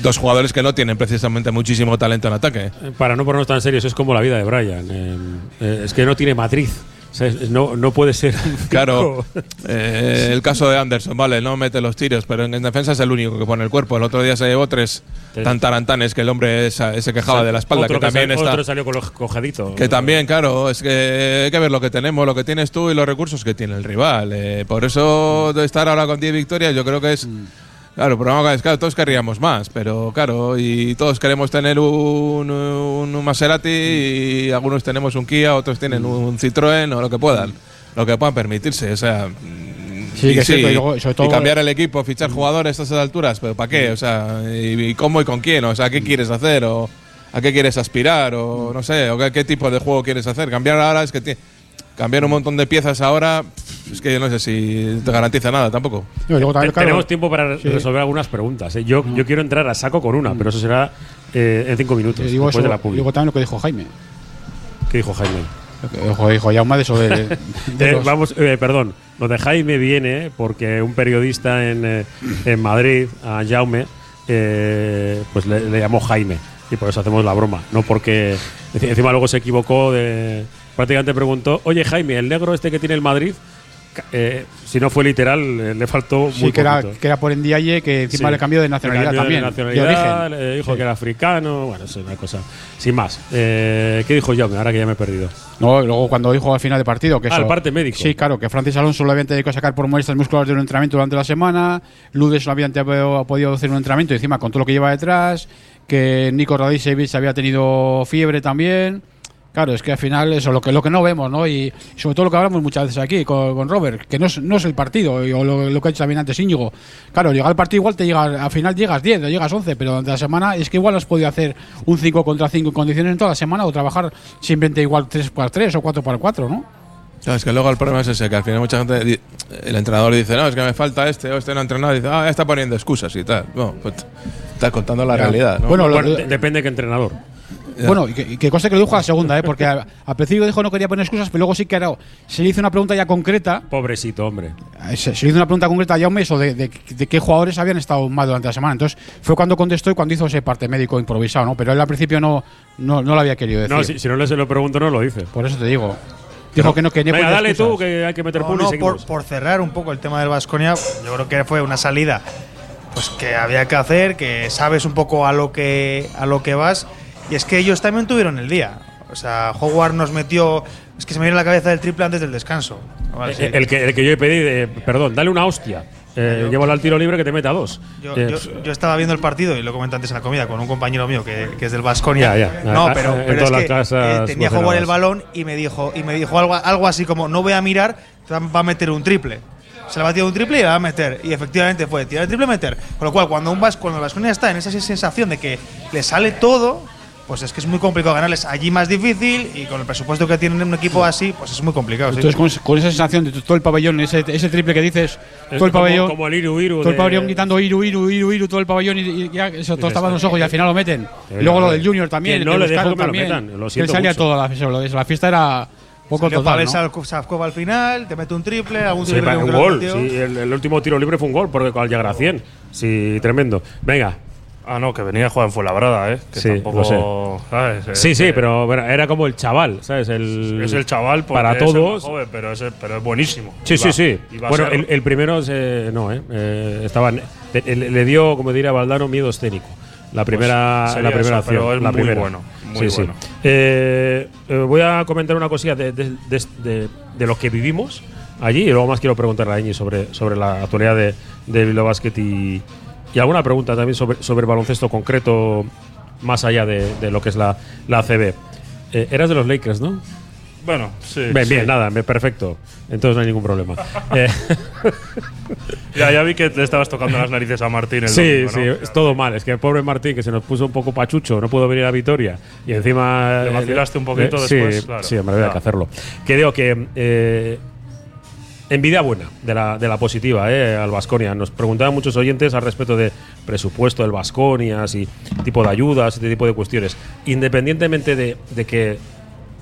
Dos jugadores que no tienen precisamente muchísimo talento en ataque. Eh, Para no ponernos tan serios, es como la vida de Brian. eh, eh, es que no tiene matriz. O sea, es- no, no puede ser. Claro, eh, el caso de Anderson, vale, no mete los tiros, pero en, en defensa es el único que pone el cuerpo. El otro día se llevó tres tan tarantanes que el hombre esa- se quejaba de la espalda, Otro que también sal- está. Otro salió con los cojaditos. Que también, claro, es que hay que ver lo que tenemos, lo que tienes tú y los recursos que tiene el rival. eh, por eso de estar ahora con 10 victorias, yo creo que es. Claro, problema es claro, todos querríamos más, pero claro, y todos queremos tener un, un, un Maserati y algunos tenemos un Kia, otros tienen un Citroën o lo que puedan, lo que puedan permitirse. O sea, Sí, y, que es cierto, y luego, sobre todo- y cambiar el equipo, fichar jugadores a estas alturas, pero ¿para qué? O sea, y, y cómo y con quién? O sea, ¿qué quieres hacer? O ¿A qué quieres aspirar? O no sé, o qué, qué tipo de juego quieres hacer. Cambiar ahora es que cambiar un montón de piezas ahora es que yo no sé si te garantiza nada tampoco. No, y luego también, Te- claro, Tenemos tiempo para Sí. resolver algunas preguntas. eh. Yo, yo quiero entrar a saco con una, pero eso será eh, en cinco minutos. eh, digo, después eso, de la publi. digo también lo que dijo Jaime. ¿Qué dijo Jaime? Lo que dijo, dijo Jaume de eso de, de- de Eh, los- vamos, eh, perdón. Lo de Jaime viene porque un periodista en, eh, en Madrid, a Jaume, eh, pues le, le llamó Jaime. Y por eso hacemos la broma. No porque. enci- Encima luego se equivocó de. Prácticamente preguntó: Oye, Jaime, el negro este que tiene el Madrid, eh, si no fue literal, eh, le faltó sí, muy que era, que era por Ndiaye, que encima Sí. le cambió de nacionalidad cambió también. De de nacionalidad, origen. le dijo Sí. que era africano. Bueno, es una cosa. Sin más. Eh, ¿Qué dijo Jaume? Ahora que ya me he perdido. No, luego cuando dijo al final de partido que Ah, eso- el parte médico. Sí, claro, que Francis Alonso lo habían tenido que sacar por muestras musculares de un entrenamiento durante la semana, Ludes no habían te- podido hacer un entrenamiento encima con todo lo que lleva detrás, que Nico Radicevic había tenido fiebre también. Claro, es que al final eso lo que lo que no vemos, ¿no? Y sobre todo lo que hablamos muchas veces aquí con, con Robert, que no es, no es el partido, y- o lo, lo que ha dicho también antes Íñigo. Claro, llegar al partido igual te llega, al final llegas 10 o llegas 11, pero durante la semana es que igual has podido hacer un 5 contra 5 en condiciones en toda la semana o trabajar simplemente igual 3 para 3 o 4 para 4, ¿no? Claro, es que luego el problema es ese, que al final mucha gente, el entrenador dice, no, es que me falta este o este no ha entrenado, y dice, ah, ya está poniendo excusas y tal. No, pues está contando la Ya. realidad. ¿no? Bueno, lo- Bueno, de- depende de qué entrenador. Ya. Bueno, y que, y que cosa que lo dijo a la segunda, ¿eh? porque a- al principio dijo no quería poner excusas, pero luego sí que era, se le hizo una pregunta ya concreta. Pobrecito, hombre. eh, Se, se le hizo una pregunta concreta a Jaume eso de, de, de qué jugadores habían estado mal durante la semana. Entonces fue cuando contestó y cuando hizo ese parte médico improvisado, ¿no? Pero él al principio no, no, no lo había querido decir. No, si, si no le se lo pregunto, no lo dice. Por eso te digo. Dijo que no quería Venga, dale excusas. tú, que hay que meter No, y no, por, por cerrar un poco el tema del Vasconia, yo creo que fue una salida pues que había que hacer, que sabes un poco a lo que a lo que vas y es que ellos también tuvieron el día. O sea, Howard nos metió es que se me viene a la cabeza el triple antes del descanso. Vale, sí. Eh, el, que, el que yo he pedido, eh, perdón, dale una hostia. Eh, Yo- llévalo al tiro libre que te meta dos. Yo, Eh, yo- yo estaba viendo el partido y lo comenté antes en la comida con un compañero mío que, que es del Vasconia. Ya, ya. No, Ah, pero, en pero todas es que eh, tenía Howard el balón y me dijo y me dijo algo, algo así como no voy a mirar, te va a meter un triple. Se le va a tirar un triple y le va a meter. Y efectivamente fue tirar el triple y meter. Con lo cual, cuando un Vas, cuando el Vasconia está en esa sensación de que le sale todo, pues es que es muy complicado ganarles allí más difícil y con el presupuesto que tienen un equipo así, pues es muy complicado. sí. Entonces, con, con esa sensación de todo el pabellón, ese, ese triple que dices, todo el como- pabellón. como el Iru Iru Todo el de- pabellón quitando Iru, Iru, Iru, Iru, todo el pabellón y, y ya eso todos tapan los ojos y al final lo meten. Y luego lo del Junior también. que no le dejo que me lo metan, lo siento salía mucho. todo la, eso, lo de- la fiesta era poco Salió total. ¿no? Savkov al final, te mete un triple, algún Sí, triple un gol. Sí, el, el último tiro libre fue un gol porque al llegar a 100. Sí, tremendo. Venga. Ah, no, que venía a jugar en Fuenlabrada, ¿eh? Que Sí, tampoco. lo sé. ¿sabes? Es Sí, sí, pero bueno, era como el chaval, ¿sabes? El, Es el chaval para es el más todos. joven, pero, es, pero es buenísimo. Sí, sí, sí. Bueno, el, el primero se- no, ¿eh? Eh, estaba, le, le dio, como diría Valdano, miedo escénico. La primera, Pues sería la primera eso, pero acción, es la muy primera. bueno, muy sí, bueno. sí. Eh, eh, voy a comentar una cosilla de, de, de- de- lo que vivimos allí y luego más quiero preguntarle a Iñi sobre, sobre la actualidad de, de Bilbao Basket y, y alguna pregunta también sobre, sobre el baloncesto concreto más allá de, de lo que es la, la ACB. Eh, eras de los Lakers, ¿no? Bueno, sí. bien, sí. bien, nada, me- perfecto. Entonces no hay ningún problema. Eh, Ya, ya vi que le estabas tocando las narices a Martín el sí, domingo, sí, ¿no? es todo mal. Es que el pobre Martín, que se nos puso un poco pachucho, no pudo venir a Vitoria. Y encima. Le eh, vacilaste un poquito sí, después, claro. Sí, hombre, había que hacerlo. Que digo que. Envidia buena de la, de la positiva eh, al Vasconia. Nos preguntaban muchos oyentes al respecto de presupuesto del Vasconia, y tipo de ayudas, este tipo de cuestiones. Independientemente de, de que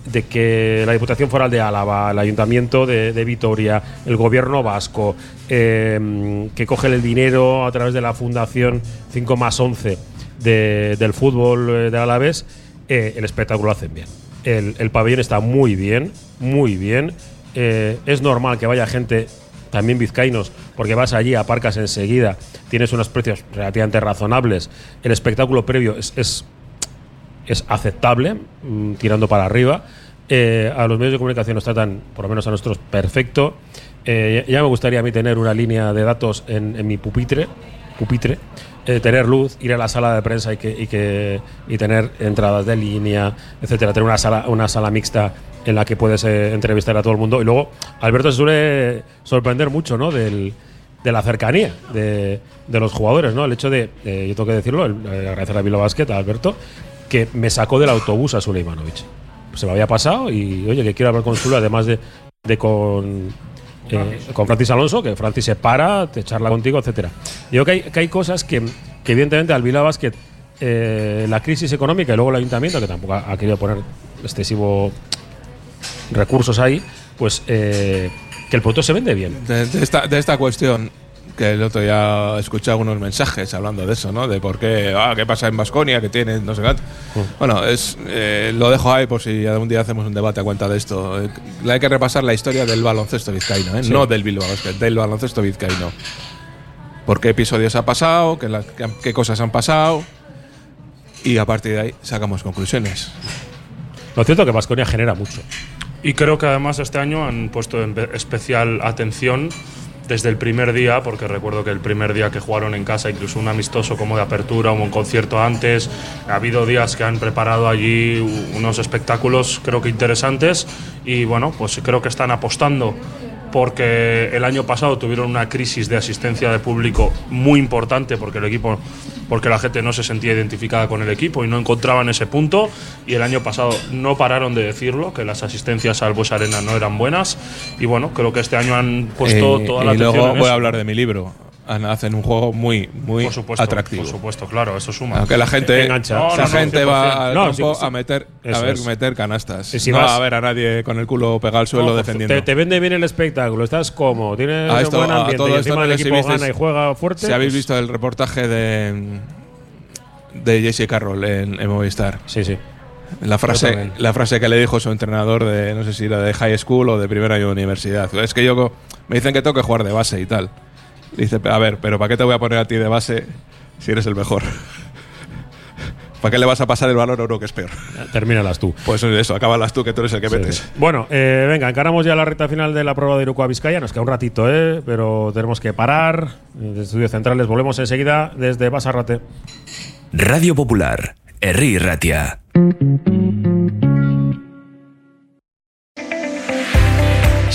de que la Diputación Foral de Álava, el Ayuntamiento de, de Vitoria, el Gobierno vasco, eh, que coge el dinero a través de la Fundación 5 más 11 de- del fútbol eh, del Alavés, eh, el espectáculo lo hacen bien. El, el pabellón está muy bien, muy bien. Eh, es normal que vaya gente, también vizcaínos, porque vas allí, aparcas enseguida, tienes unos precios relativamente razonables. El espectáculo previo es- es aceptable, mm, tirando para arriba. Eh, a los medios de comunicación nos tratan, por lo menos a nosotros, perfecto. Eh, ya me gustaría a mí tener una línea de datos en, en mi pupitre, pupitre eh, tener luz, ir a la sala de prensa y, que, y, que, y tener entradas de línea, etcétera, tener una sala, una sala mixta en la que puedes eh, entrevistar a todo el mundo. Y luego, Alberto se suele sorprender mucho ¿no? del, de la cercanía de, de los jugadores, ¿no? El hecho de, yo tengo que decirlo, el- eh, agradecer a Bilbao Basket, a Alberto, que me sacó del autobús a Suleimanovic. Se me había pasado y, oye, que quiero hablar con Sule, además de, de con, eh, con Francis Alonso, que Francis se para, te charla contigo, etcétera. Digo que hay, que hay cosas que, que evidentemente al Bilbao Basket, eh, la crisis económica y luego el ayuntamiento, que tampoco ha, ha querido poner excesivo recursos ahí, pues eh, que el producto se vende bien. De, de esta, de esta cuestión, que el otro día escuché algunos mensajes hablando de eso, ¿no? De por qué, ah, qué pasa en Vasconia, que tiene, no sé qué. Bueno, es, eh, lo dejo ahí por si algún día hacemos un debate a cuenta de esto. Eh, hay que repasar la historia del baloncesto vizcaíno, ¿eh? Sí. no del Bilbao del baloncesto vizcaíno. ¿Por qué episodios ha pasado? ¿Qué, la- qué- qué cosas han pasado? Y a partir de ahí sacamos conclusiones. Lo cierto es que Vasconia genera mucho. Y creo que además este año han puesto especial atención desde el primer día, porque recuerdo que el primer día que jugaron en casa, incluso un amistoso como de apertura, un concierto antes, ha habido días que han preparado allí unos espectáculos creo que interesantes y bueno, pues creo que están apostando porque el año pasado tuvieron una crisis de asistencia de público muy importante porque el equipo porque la gente no se sentía identificada con el equipo y no encontraban ese punto y el año pasado no pararon de decirlo que las asistencias al Bues Arena no eran buenas y bueno creo que este año han puesto Eh, toda la y atención luego en voy eso. a hablar de mi libro. Han- Hacen un juego muy, muy por supuesto atractivo. por supuesto claro eso suma Aunque la gente, Engancha. No, no, gente 100%. va al campo a meter, a ver, es. meter canastas. Y si no vas- a ver a nadie con el culo pegado al suelo defendiendo. Te, te vende bien el espectáculo, estás cómodo, tienes A esto- buen a ambiente todo y esto el equipo gana y juega fuerte. si habéis pues- visto el reportaje de de Jesse Carroll en, en Movistar. Sí, sí. La frase, la frase que le dijo su entrenador de, no sé si era de high school o de primer año de universidad. Es que yo me dicen que tengo que jugar de base y tal. Dice, a ver, pero ¿para qué te voy a poner a ti de base si eres el mejor? ¿Para qué le vas a pasar el balón a uno que es peor? Termínalas tú. Pues eso, acábalas tú que tú eres el que Sí. metes. Bueno, eh, venga, encaramos ya la recta final de la prueba de Iruko a Vizcaya. Nos queda un ratito, ¿eh? pero tenemos que parar. Desde Estudios Centrales volvemos enseguida desde Basarrate. Radio Popular, Herri Ratia.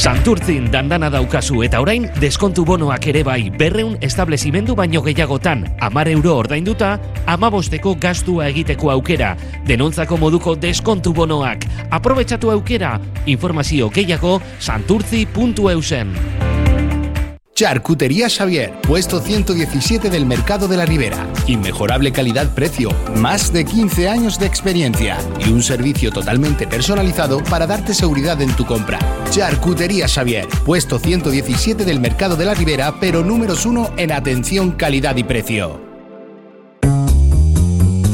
Santurtzin dandana daukazu eta orain deskontu bonoak ere bai berreun establezimendu baino gehiagotan amar euro ordainduta amabosteko gastua egiteko aukera. Denontzako moduko deskontu bonoak. Aprobetsatu aukera. Informazio gehiago santurtzi.eusen Charcutería Xavier, puesto 117 del Mercado de la Ribera. Inmejorable calidad-precio, más de 15 años de experiencia y un servicio totalmente personalizado para darte seguridad en tu compra. Charcutería Xavier, puesto 117 del Mercado de la Ribera, pero números uno en atención, calidad y precio.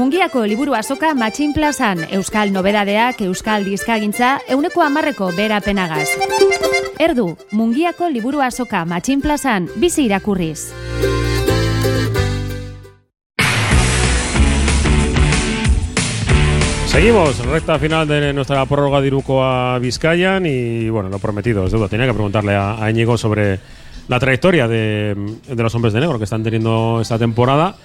Mungiako liburu azoka matxin plazan, Euskal Nobedadeak, Euskal Dizkagintza, euneko amarreko berapenagaz. Erdu, Mungiako liburu azoka matxin plazan, bizi irakurriz. Seguimos, recta final de nuestra prórroga de Iruko a Vizcayan y bueno, lo prometido, es duda, tenía que preguntarle a, a Íñigo sobre la trayectoria de los hombres de negro que están teniendo esta temporada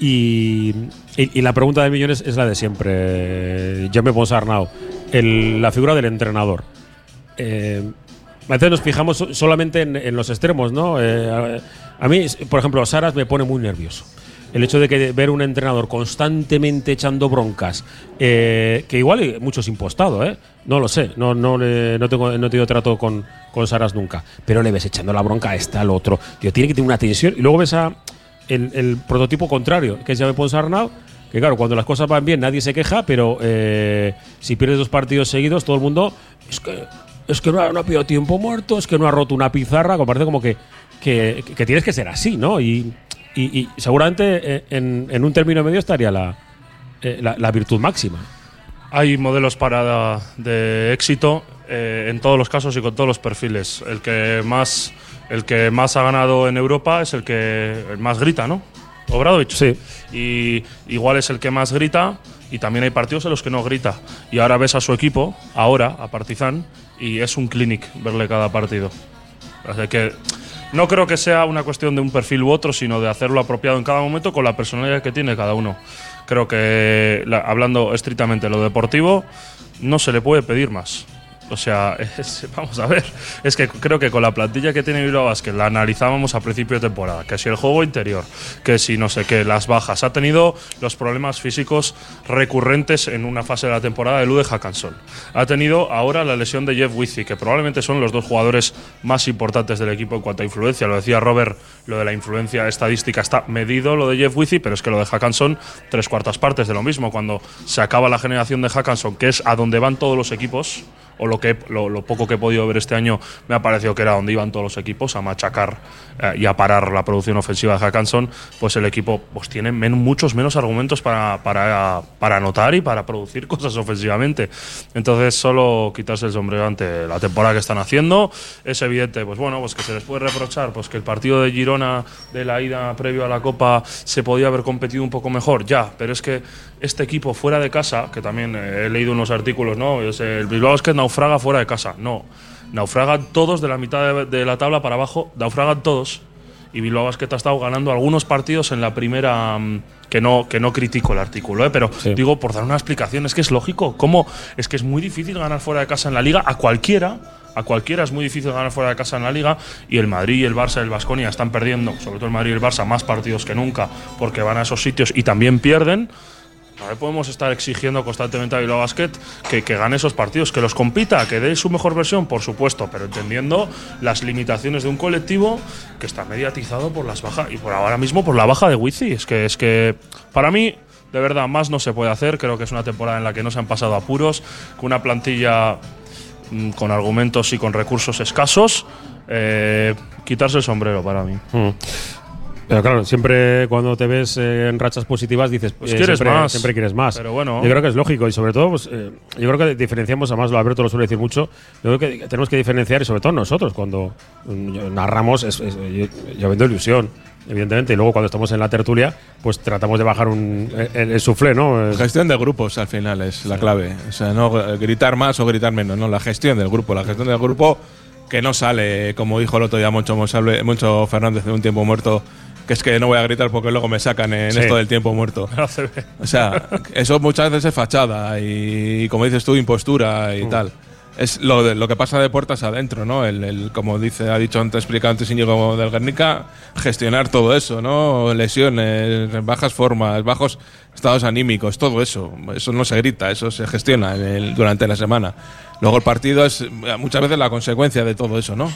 y, y- la pregunta de millones es la de siempre, Jaime Ponsarnau, el, la figura del entrenador. Eh, a veces nos fijamos so- solamente en, los extremos, ¿no? Eh, a, mí, por ejemplo, Saras me pone muy nervioso. El hecho de que ver un entrenador constantemente echando broncas, eh, que igual muchos impostado, ¿eh? No lo sé, no, no, no, tengo, no he tenido trato con, con Saras nunca. Pero le ves echando la bronca a este, al otro. Tío, tiene que tener una tensión. Y luego ves a el, prototipo contrario, que es Jaime Ponsarnau, que claro, cuando las cosas van bien nadie se queja, pero eh, si pierdes dos partidos seguidos, todo el mundo. Es que, es que no ha, no pillado tiempo muerto, es que no ha roto una pizarra, que parece como que, que, tienes que ser así, ¿no? Y, seguramente eh, en, un término medio estaría la, eh, la, la virtud máxima. Hay modelos para de éxito eh, en todos los casos y con todos los perfiles. El que más el que más ha ganado en Europa es el que más grita, ¿no? Obradovic. Sí. Y igual es el que más grita y también hay partidos en los que no grita. Y ahora ves a su equipo, ahora a Partizan, y es un clinic verle cada partido. Así que no creo que sea una cuestión de un perfil u otro, sino de hacerlo apropiado en cada momento con la personalidad que tiene cada uno. Creo que, la- hablando estrictamente de lo deportivo, no se le puede pedir más. O sea, vamos a ver, es que creo que con la plantilla que tiene Bilbao Basket la analizábamos a principio de temporada, que si el juego interior, que si no sé qué, las bajas, ha tenido los problemas físicos recurrentes en una fase de la temporada de Lude Hackanson. Ha tenido ahora la lesión de Jeff Wizzy, que probablemente son los dos jugadores más importantes del equipo en cuanto a influencia. Lo decía Robert, lo de la influencia estadística está medido, lo de Jeff Wizzy, pero es que lo de Hackanson, tres cuartas partes de lo mismo. Cuando se acaba la generación de Hackanson, que es a donde van todos los equipos, o lo, que, lo, poco que he podido ver este año, me ha parecido que era donde iban todos los equipos, a machacar eh, y a parar la producción ofensiva de Hackanson, pues el equipo pues, tiene muchos menos argumentos para, para, para anotar y para producir cosas ofensivamente. Entonces, solo quitarse el sombrero ante la temporada que están haciendo. Es evidente, pues bueno, pues que se les puede reprochar pues que el partido de Girona de la ida previo a la Copa se podía haber competido un poco mejor, ya, pero es que este equipo fuera de casa, que también eh, he leído unos artículos, ¿no? Es el Bilbao es que naufraga fuera de casa. No, naufragan todos de la mitad de, la tabla para abajo, naufragan todos. Y Bilbao Basket ha estado ganando algunos partidos en la primera. mm, que no, que no critico el artículo, ¿eh? pero digo por dar una explicación, es que es lógico. ¿Cómo? Es que es muy difícil ganar fuera de casa en la liga a cualquiera. A cualquiera es muy difícil ganar fuera de casa en la liga y el Madrid y el Barça y el Vasconia están perdiendo, sobre todo el Madrid y el Barça, más partidos que nunca porque van a esos sitios y también pierden. No podemos estar exigiendo constantemente a Bilbao Basket que, que gane esos partidos, que los compita, que dé su mejor versión, por supuesto, pero entendiendo las limitaciones de un colectivo que está mediatizado por las bajas y por ahora mismo por la baja de Wizzy. Es que, es que para mí, de verdad, más no se puede hacer. Creo que es una temporada en la que no se han pasado apuros, con una plantilla mm, con argumentos y con recursos escasos. eh, quitarse el sombrero para mí. Mm. Pero claro, siempre cuando te ves eh, en rachas positivas dices, Pues eh, quieres siempre, más. siempre quieres más. Pero bueno. Yo creo que es lógico y sobre todo, pues, eh, yo creo que diferenciamos, además lo Alberto lo suele decir mucho, yo creo que tenemos que diferenciar y sobre todo nosotros cuando mm, narramos, es, es- yo, yo vendo ilusión, evidentemente, y luego cuando estamos en la tertulia, pues tratamos de bajar un, el, el soufflé, ¿no? Es- Gestión de grupos al final es la clave. O sea, no eh, gritar más o gritar menos, no, la gestión del grupo. La gestión del grupo que no sale, como dijo el otro día Moncho, Monsalve- Moncho Fernández en un tiempo muerto, que es que no voy a gritar porque luego me sacan en Sí. esto del tiempo muerto. O sea, eso muchas veces es fachada y, como dices tú, impostura y tal. Es lo, de- lo que pasa de puertas adentro, ¿no? El, el- como dice, ha dicho antes, explicado antes Íñigo del Guernica, gestionar todo eso, ¿no? Lesiones, bajas formas, bajos estados anímicos, todo eso. Eso no se grita, eso se gestiona el- durante la semana. Luego el partido es muchas veces la consecuencia de todo eso, ¿no?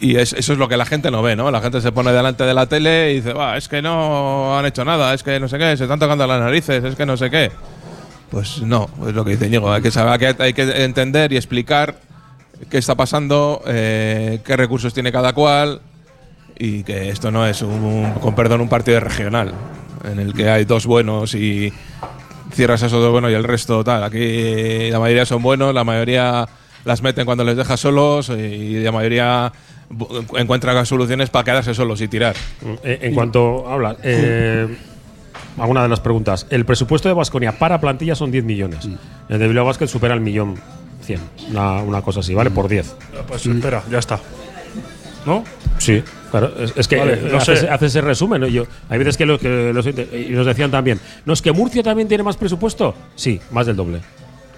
Y es- eso es lo que la gente no ve, ¿no? La gente se pone delante de la tele y dice, es que no han hecho nada, es que no sé qué, se están tocando las narices, es que no sé qué. Pues no, es lo que dice Ñigo, hay que saber, hay que, entender y explicar qué está pasando, eh, qué recursos tiene cada cual y que esto no es, un, con perdón, un partido regional en el que hay dos buenos y cierras esos dos buenos y el resto tal. Aquí la mayoría son buenos, la mayoría las meten cuando les dejas solos y la mayoría encuentra soluciones para quedarse solos y tirar. Eh, en cuanto hablas, eh, alguna de las preguntas. El presupuesto de Vasconia para plantilla son 10 millones. Mm. El de Bilbao Basket supera el millón 100. Una, una cosa así, ¿vale? Por 10. Pues espera, ya está. ¿No? Sí, claro. Es, es que Vale, eh, no hace, sé. hace ese resumen. ¿no? Yo, hay veces que, lo, que los, y nos decían también, ¿no es que Murcia también tiene más presupuesto? Sí, más del doble.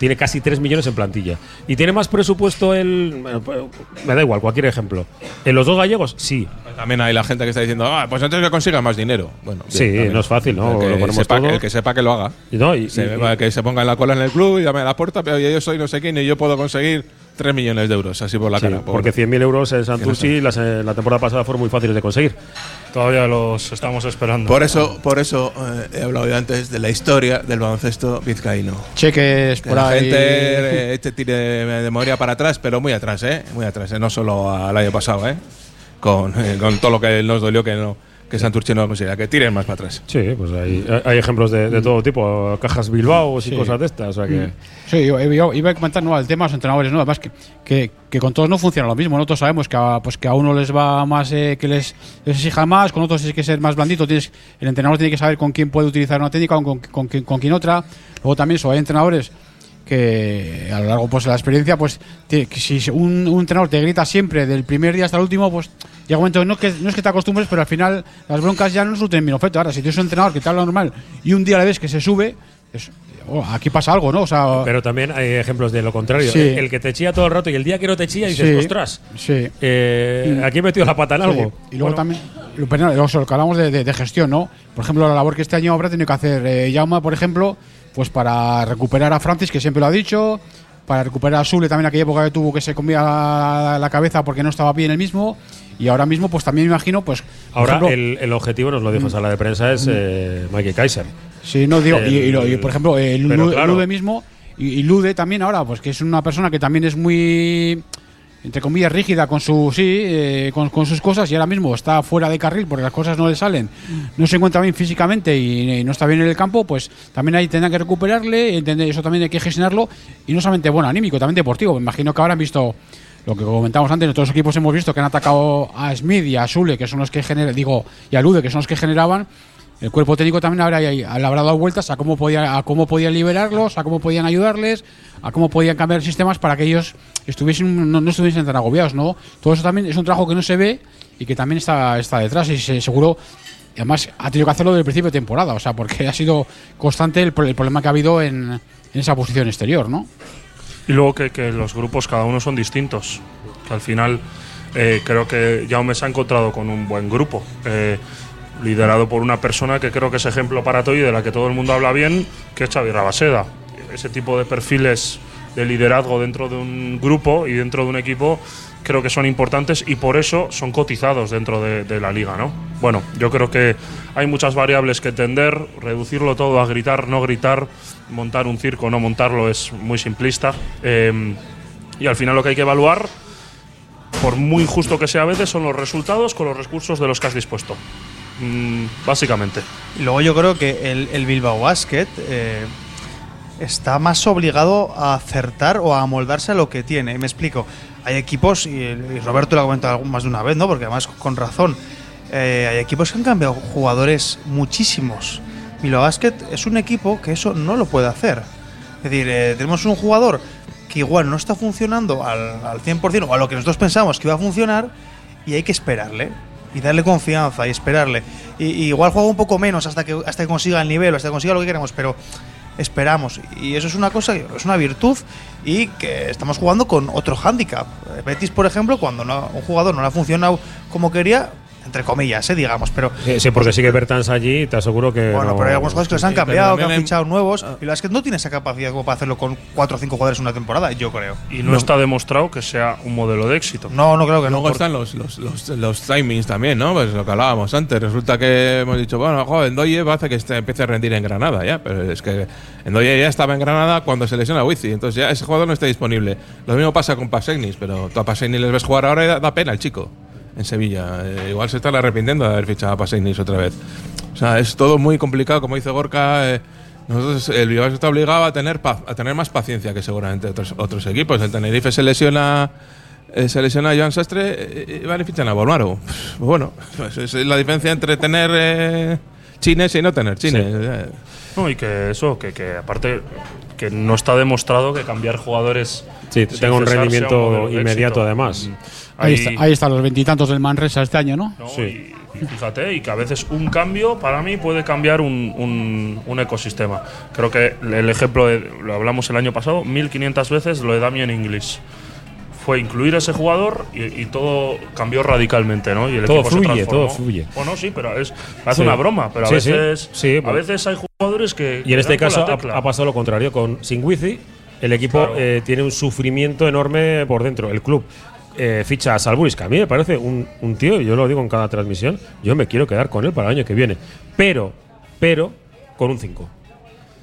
Tiene casi 3 millones en plantilla. ¿Y tiene más presupuesto el. bueno, pues, me da igual, cualquier ejemplo. ¿En los dos gallegos? Sí. También hay la gente que está diciendo, ah, pues antes que consiga más dinero. Bueno, bien, Sí, también. no es fácil, ¿no? El que, Lo ponemos sepa, todo. el que sepa que lo haga. Y no, y- Se- y- que se ponga en la cola en el club y llame a la puerta, pero yo soy no sé quién y yo puedo conseguir 3 millones de euros, así por la Sí, cara. por- porque 100.000 euros en Santurci las, eh, la temporada pasada fueron muy fáciles de conseguir. Todavía los estamos esperando. Por eso, por eso eh, he hablado yo antes de la historia del baloncesto vizcaíno. Cheques Que por la ahí. gente eh, te tire de memoria para atrás, pero muy atrás, ¿eh? Muy atrás, ¿eh? No solo al año pasado, ¿eh? Con, eh, con todo lo que nos dolió que no que Santurce no lo consiga, que tiren más para atrás. Sí, pues hay, hay ejemplos de, de todo tipo, cajas Bilbao y Sí. cosas de estas. O sea que, Sí, yo, yo iba a comentar ¿no? el tema de los entrenadores, ¿no? Además que, que, que con todos no funciona lo mismo, ¿no? Todos sabemos que a, pues que a uno les va más, eh, que les, les exija más, con otros hay que ser más blandito, tienes, el entrenador tiene que saber con quién puede utilizar una técnica, con, con, quién- con quién otra. Luego también eso, hay entrenadores que a lo largo pues, de la experiencia, pues si un, un entrenador te grita siempre del primer día hasta el último, pues llega un momento, no, que, no es que te acostumbres, pero al final las broncas ya no surten mi efecto. Ahora, si tienes un entrenador que te habla normal y un día le ves que se sube, es- oh, aquí pasa algo, ¿no? O sea, pero también hay ejemplos de lo contrario. Sí. El, el que te chilla todo el rato y el día que no te chilla dices, Sí, ostras, sí. eh, aquí he metido la pata en algo. Y luego también, lo, que hablamos de, de- de gestión, ¿no? Por ejemplo, la labor que este año habrá tenido que hacer eh, Jaume, por ejemplo, pues para recuperar a Francis, que siempre lo ha dicho, para recuperar a Sule también aquella época que tuvo que se comía la, la cabeza porque no estaba bien el mismo. Y ahora mismo, pues también me imagino, pues. Ahora ejemplo, el, el objetivo, nos lo dijo en sala de prensa, es eh, Mikey Kaiser. Sí, no digo, y, y lo- y, El- por ejemplo, el Lude, claro. Lude mismo, y, y Lude también ahora, pues que es una persona que también es muy, entre comillas, rígida con su, sí, eh, con, sus cosas y ahora mismo está fuera de carril porque las cosas no le salen, no se encuentra bien físicamente y, no está bien en el campo, pues también ahí tendrán que recuperarle, entender, eso también hay que gestionarlo y no solamente, bueno, anímico, también deportivo. Me imagino que han visto lo que comentábamos antes, los equipos hemos visto que han atacado a Smith y a Sule, que son los que generan, digo, y a Lude, que son los que generaban. El cuerpo técnico también habrá, habrá dado vueltas a cómo, podía, a cómo podían liberarlos, a cómo podían ayudarles, a cómo podían cambiar sistemas para que ellos estuviesen, no, no estuviesen tan agobiados, ¿no? Todo eso también es un trabajo que no se ve y que también está, está detrás y se- seguro, además ha tenido que hacerlo desde el principio de temporada, o sea, porque ha sido constante el, el problema que ha habido en, en esa posición exterior, ¿no? Y luego que, que los grupos cada uno son distintos. Que al final eh, creo que Jaume se ha encontrado con un buen grupo. eh, liderado por una persona que creo que es ejemplo para todo y de la que todo el mundo habla bien, que es Xavi Rabaseda. Ese tipo de perfiles de liderazgo dentro de un grupo y dentro de un equipo creo que son importantes y por eso son cotizados dentro de, de la liga, ¿no? Bueno, yo creo que hay muchas variables que entender, reducirlo todo a gritar, no gritar, montar un circo, no montarlo es muy simplista. eh, y al final lo que hay que evaluar por muy injusto que sea a veces, son los resultados con los recursos de los que has dispuesto. Mm, básicamente. Y luego yo creo que el, Bilbao Basket eh, está más obligado a acertar o a amoldarse a lo que tiene. Me explico. Hay equipos, y, Roberto lo ha comentado más de una vez, ¿no? Porque además con razón. eh, hay equipos que han cambiado jugadores muchísimos. Bilbao Basket es un equipo que eso no lo puede hacer. Es decir, eh, tenemos un jugador que igual no está funcionando al, al 100% o a lo que nosotros pensamos que iba a funcionar y hay que esperarle y darle confianza y esperarle. Y, igual juega un poco menos hasta que, hasta que consiga el nivel, hasta que consiga lo que queremos, pero esperamos. Y eso es una cosa, es una virtud y que estamos jugando con otro hándicap. Betis, por ejemplo, cuando no- un jugador no ha funcionado como quería, entre comillas, eh, digamos, pero Sí, sí, porque sigue Bertans allí, te aseguro que. bueno, no- pero hay algunos jugadores que les han cambiado, que han fichado nuevos. Y la es que no tiene esa capacidad como para hacerlo con cuatro o cinco jugadores en una temporada, yo creo. Y no, está demostrado que sea un modelo de éxito. No, no creo que no. Luego están los, los, los, los timings también, ¿no? Pues lo que hablábamos antes. Resulta que hemos dicho, bueno, va a hacer que este empiece a rendir en Granada ya. Pero es que Endoye ya estaba en Granada cuando se lesiona Wizi. Entonces ya ese jugador no está disponible. Lo mismo pasa con Pasegnis, pero tú a Pasegnis les ves jugar ahora y da, da pena el chico en Sevilla. Eh, igual se está arrepintiendo de haber fichado a Pasegnis otra vez. O sea, es todo muy complicado, como dice Gorka. eh, nosotros, el Bilbao está obligado a tener, pa- a tener más paciencia que seguramente otros, otros equipos. El Tenerife se lesiona eh, se lesiona a Joan Sastre eh, y van y fichan a Bolmaro. Pues bueno, pues es la diferencia entre tener eh, chines y no tener chines. No, y que eso, que, que aparte que no está demostrado que cambiar jugadores Sí, tenga un rendimiento inmediato, éxito. además. Mm. Ahí, Ahí- está, ahí están los veintitantos del Manresa este año, ¿no? ¿no? Y, y fíjate, y que a veces un cambio para mí puede cambiar un, un- un ecosistema. Creo que el ejemplo, de- lo hablamos el año pasado, 1500 veces lo de Damien English. Fue incluir a ese jugador y, y todo cambió radicalmente, ¿no? Y el Todo equipo se fluye, transformó. todo fluye. Bueno, sí, pero es hace Sí. una broma, pero a Sí, veces Sí, a veces hay jugadores que Y en este caso ha, ha pasado lo contrario. Con Singwizi, el equipo Claro. eh, tiene un sufrimiento enorme por dentro. El club eh, ficha a Salburis, que a mí me parece un, un tío, y yo lo digo en cada transmisión, yo me quiero quedar con él para el año que viene. Pero, pero, con un 5.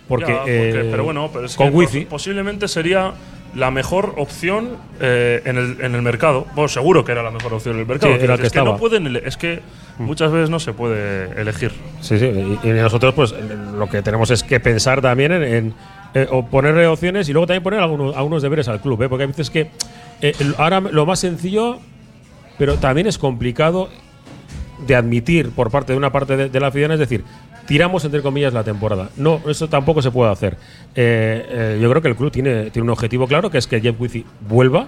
Porque, Ya, porque- eh, pero bueno, pero es con que Wifi. pos- posiblemente sería la mejor opción eh, en, el, en el mercado. Bueno, seguro que era la mejor opción en el mercado. Sí, Quiero era decir, que es que no pueden es que muchas veces no se puede elegir. Sí, sí. Y, y nosotros, pues, lo que tenemos es que pensar también en, en, eh, o ponerle opciones y luego también poner algunos, algunos deberes al club, ¿eh? Porque hay veces que eh, ahora lo más sencillo, pero también es complicado de admitir por parte de una parte de, de la afición, es decir, tiramos entre comillas la temporada. No, eso tampoco se puede hacer. Eh, eh, yo creo que el club tiene, tiene un objetivo claro, que es que Jeff Wizzy vuelva.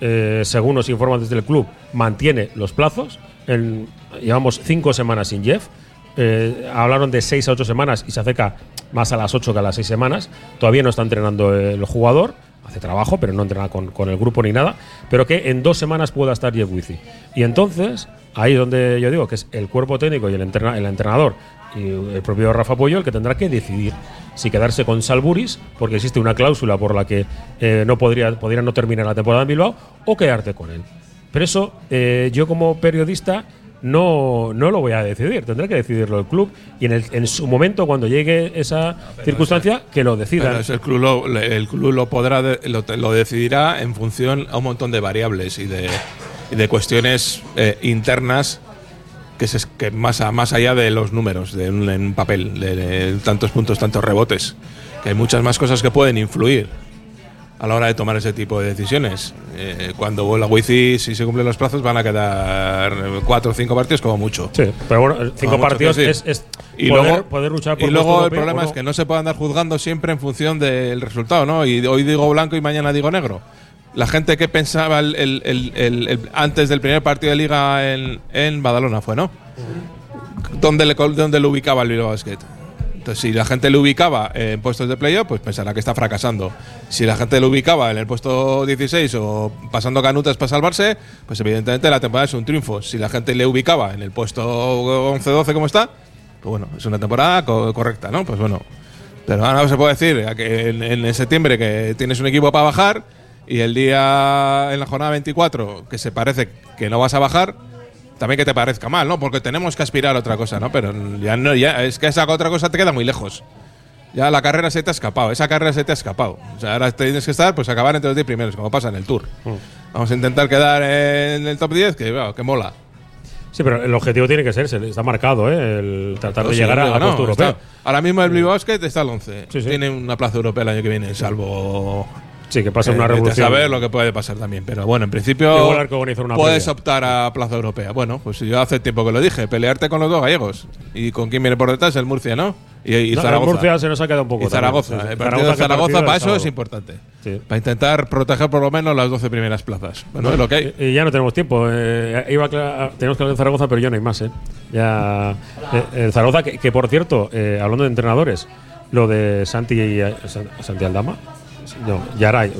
Eh, según nos informan desde el club, mantiene los plazos. Llevamos cinco semanas sin Jeff. Hablaron de seis a ocho semanas y se acerca más a las ocho que a las seis semanas. Todavía no está entrenando el jugador. Hace trabajo, pero no entrena con, con el grupo ni nada. Pero que en dos semanas pueda estar Jeff Wizzy. Y entonces, ahí es donde yo digo que es el cuerpo técnico y el entrenador y el propio Rafa Pollo el que tendrá que decidir si quedarse con Salburis, porque existe una cláusula por la que eh, no podría, podría no terminar la temporada en Bilbao, o quedarte con él. Pero eso, eh, yo como periodista no, no lo voy a decidir, tendrá que decidirlo el club y en, el- en su momento, cuando llegue esa circunstancia, que lo eso el club lo, el club lo podrá lo, lo decidirá en función a un montón de variables y de, y de cuestiones eh, internas que, es que más, a- más allá de los números de un, en un papel, de, de tantos puntos, tantos rebotes, que hay muchas más cosas que pueden influir a la hora de tomar ese tipo de decisiones. Eh, cuando vuelva Wifi, si se cumplen los plazos, van a quedar cuatro o cinco partidos como mucho. Sí, pero bueno, cinco Como partidos es, es y poder, luego, poder luchar por y luego el problema o es que no se puede andar juzgando siempre en función del resultado, ¿no? Y hoy digo blanco y mañana digo negro. La gente que pensaba el- el- el- antes del primer partido de liga en, en Badalona fue, ¿no? ¿Dónde le, dónde lo ubicaba el Bilbao Basket? Entonces, si la gente lo ubicaba en puestos de playoff, pues pensará que está fracasando. Si la gente lo ubicaba en el puesto 16 o pasando canutas para salvarse, pues evidentemente la temporada es un triunfo. Si la gente le ubicaba en el puesto 11-12 como está, pues bueno, es una temporada co- correcta, ¿no? Pues bueno. Pero ahora se puede decir que en, en septiembre que tienes un equipo para bajar y el día en la jornada 24 que se parece que no vas a bajar, también que te parezca mal, ¿no? Porque tenemos que aspirar a otra cosa, ¿no? Pero ya no, ya es que esa otra cosa te queda muy lejos. Ya la carrera se te ha escapado, esa carrera se te ha escapado. O sea, ahora tienes que estar, pues acabar entre los 10 primeros, como pasa en el Tour. Mm. Vamos a intentar quedar en el top 10, que, bueno, que mola. Sí, pero el objetivo tiene que ser, se- está marcado, ¿eh? El tratar de Sí, llegar a digo, la no, está- ahora mismo el Blue Basket está al 11. Sí, sí. Tiene una plaza europea el año que viene, salvo. Sí, que pase una vete a revolución. saber lo que puede pasar también. Pero bueno, en principio. Una puedes previa. optar a plaza europea. Bueno, pues yo hace tiempo que lo dije. Pelearte con los dos gallegos. ¿Y con quién viene por detrás? El Murcia, ¿no? Y, y No, el Zaragoza. Murcia se nos ha quedado un poco Y Zaragoza. también, sí, sí. El partido Zaragoza de Zaragoza partido para el eso es importante. Sí. Para intentar proteger por lo menos las 12 primeras plazas. Bueno, es lo que hay. Y ya no tenemos tiempo. eh, iba a tenemos que hablar de Zaragoza, pero ya no hay más. ¿eh? Ya, eh, el Zaragoza, que, que por cierto, eh, hablando de entrenadores, lo de Santi, eh, San- Santi Aldama. No, Yaray.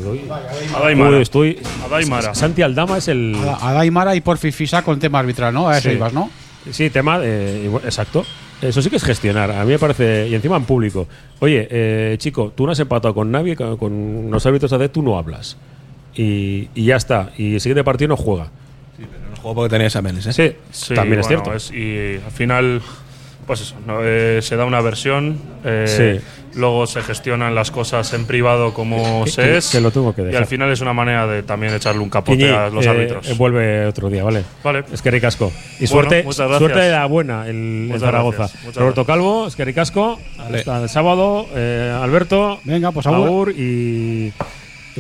Adaimara. Uy, estoy. Adaimara. Santi Aldama es el. A Daimara y por Fisa con tema arbitral, ¿no? A eso Sí. ibas, ¿no? Sí, tema, eh, igual- exacto. Eso sí que es gestionar. A mí me parece, y encima en público. Oye, eh, chico, tú no has empatado con nadie, con, los árbitros AD, tú no hablas. Y, y ya está. Y el siguiente partido no juega. No juego porque tenía exámenes, ¿eh? Sí, Sí, también es cierto. y al final, pues eso, ¿no? Eh, se da una versión, eh, luego se gestionan las cosas en privado como Que- se que- es. que lo tengo que Y dejar. al final es una manera de también echarle un capote Quiñi, a los eh, árbitros. eh, vuelve otro día, ¿vale? Vale. Es que ricasco. Y Bueno, suerte, muchas gracias. suerte de la buena el, en Muchas Zaragoza. gracias, Roberto Calvo, es que ricasco. Hasta el sábado. eh, Alberto. Venga, pues agur. y. y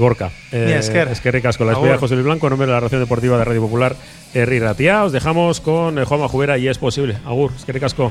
Gorka. Eh, esker. es que ricasco. La despedida de. José Luis Blanco, en nombre de la Ración Deportiva de Radio Popular, Herri Ratia. Os dejamos con eh, Juanma Jubera y es posible. Agur, es que ricasco.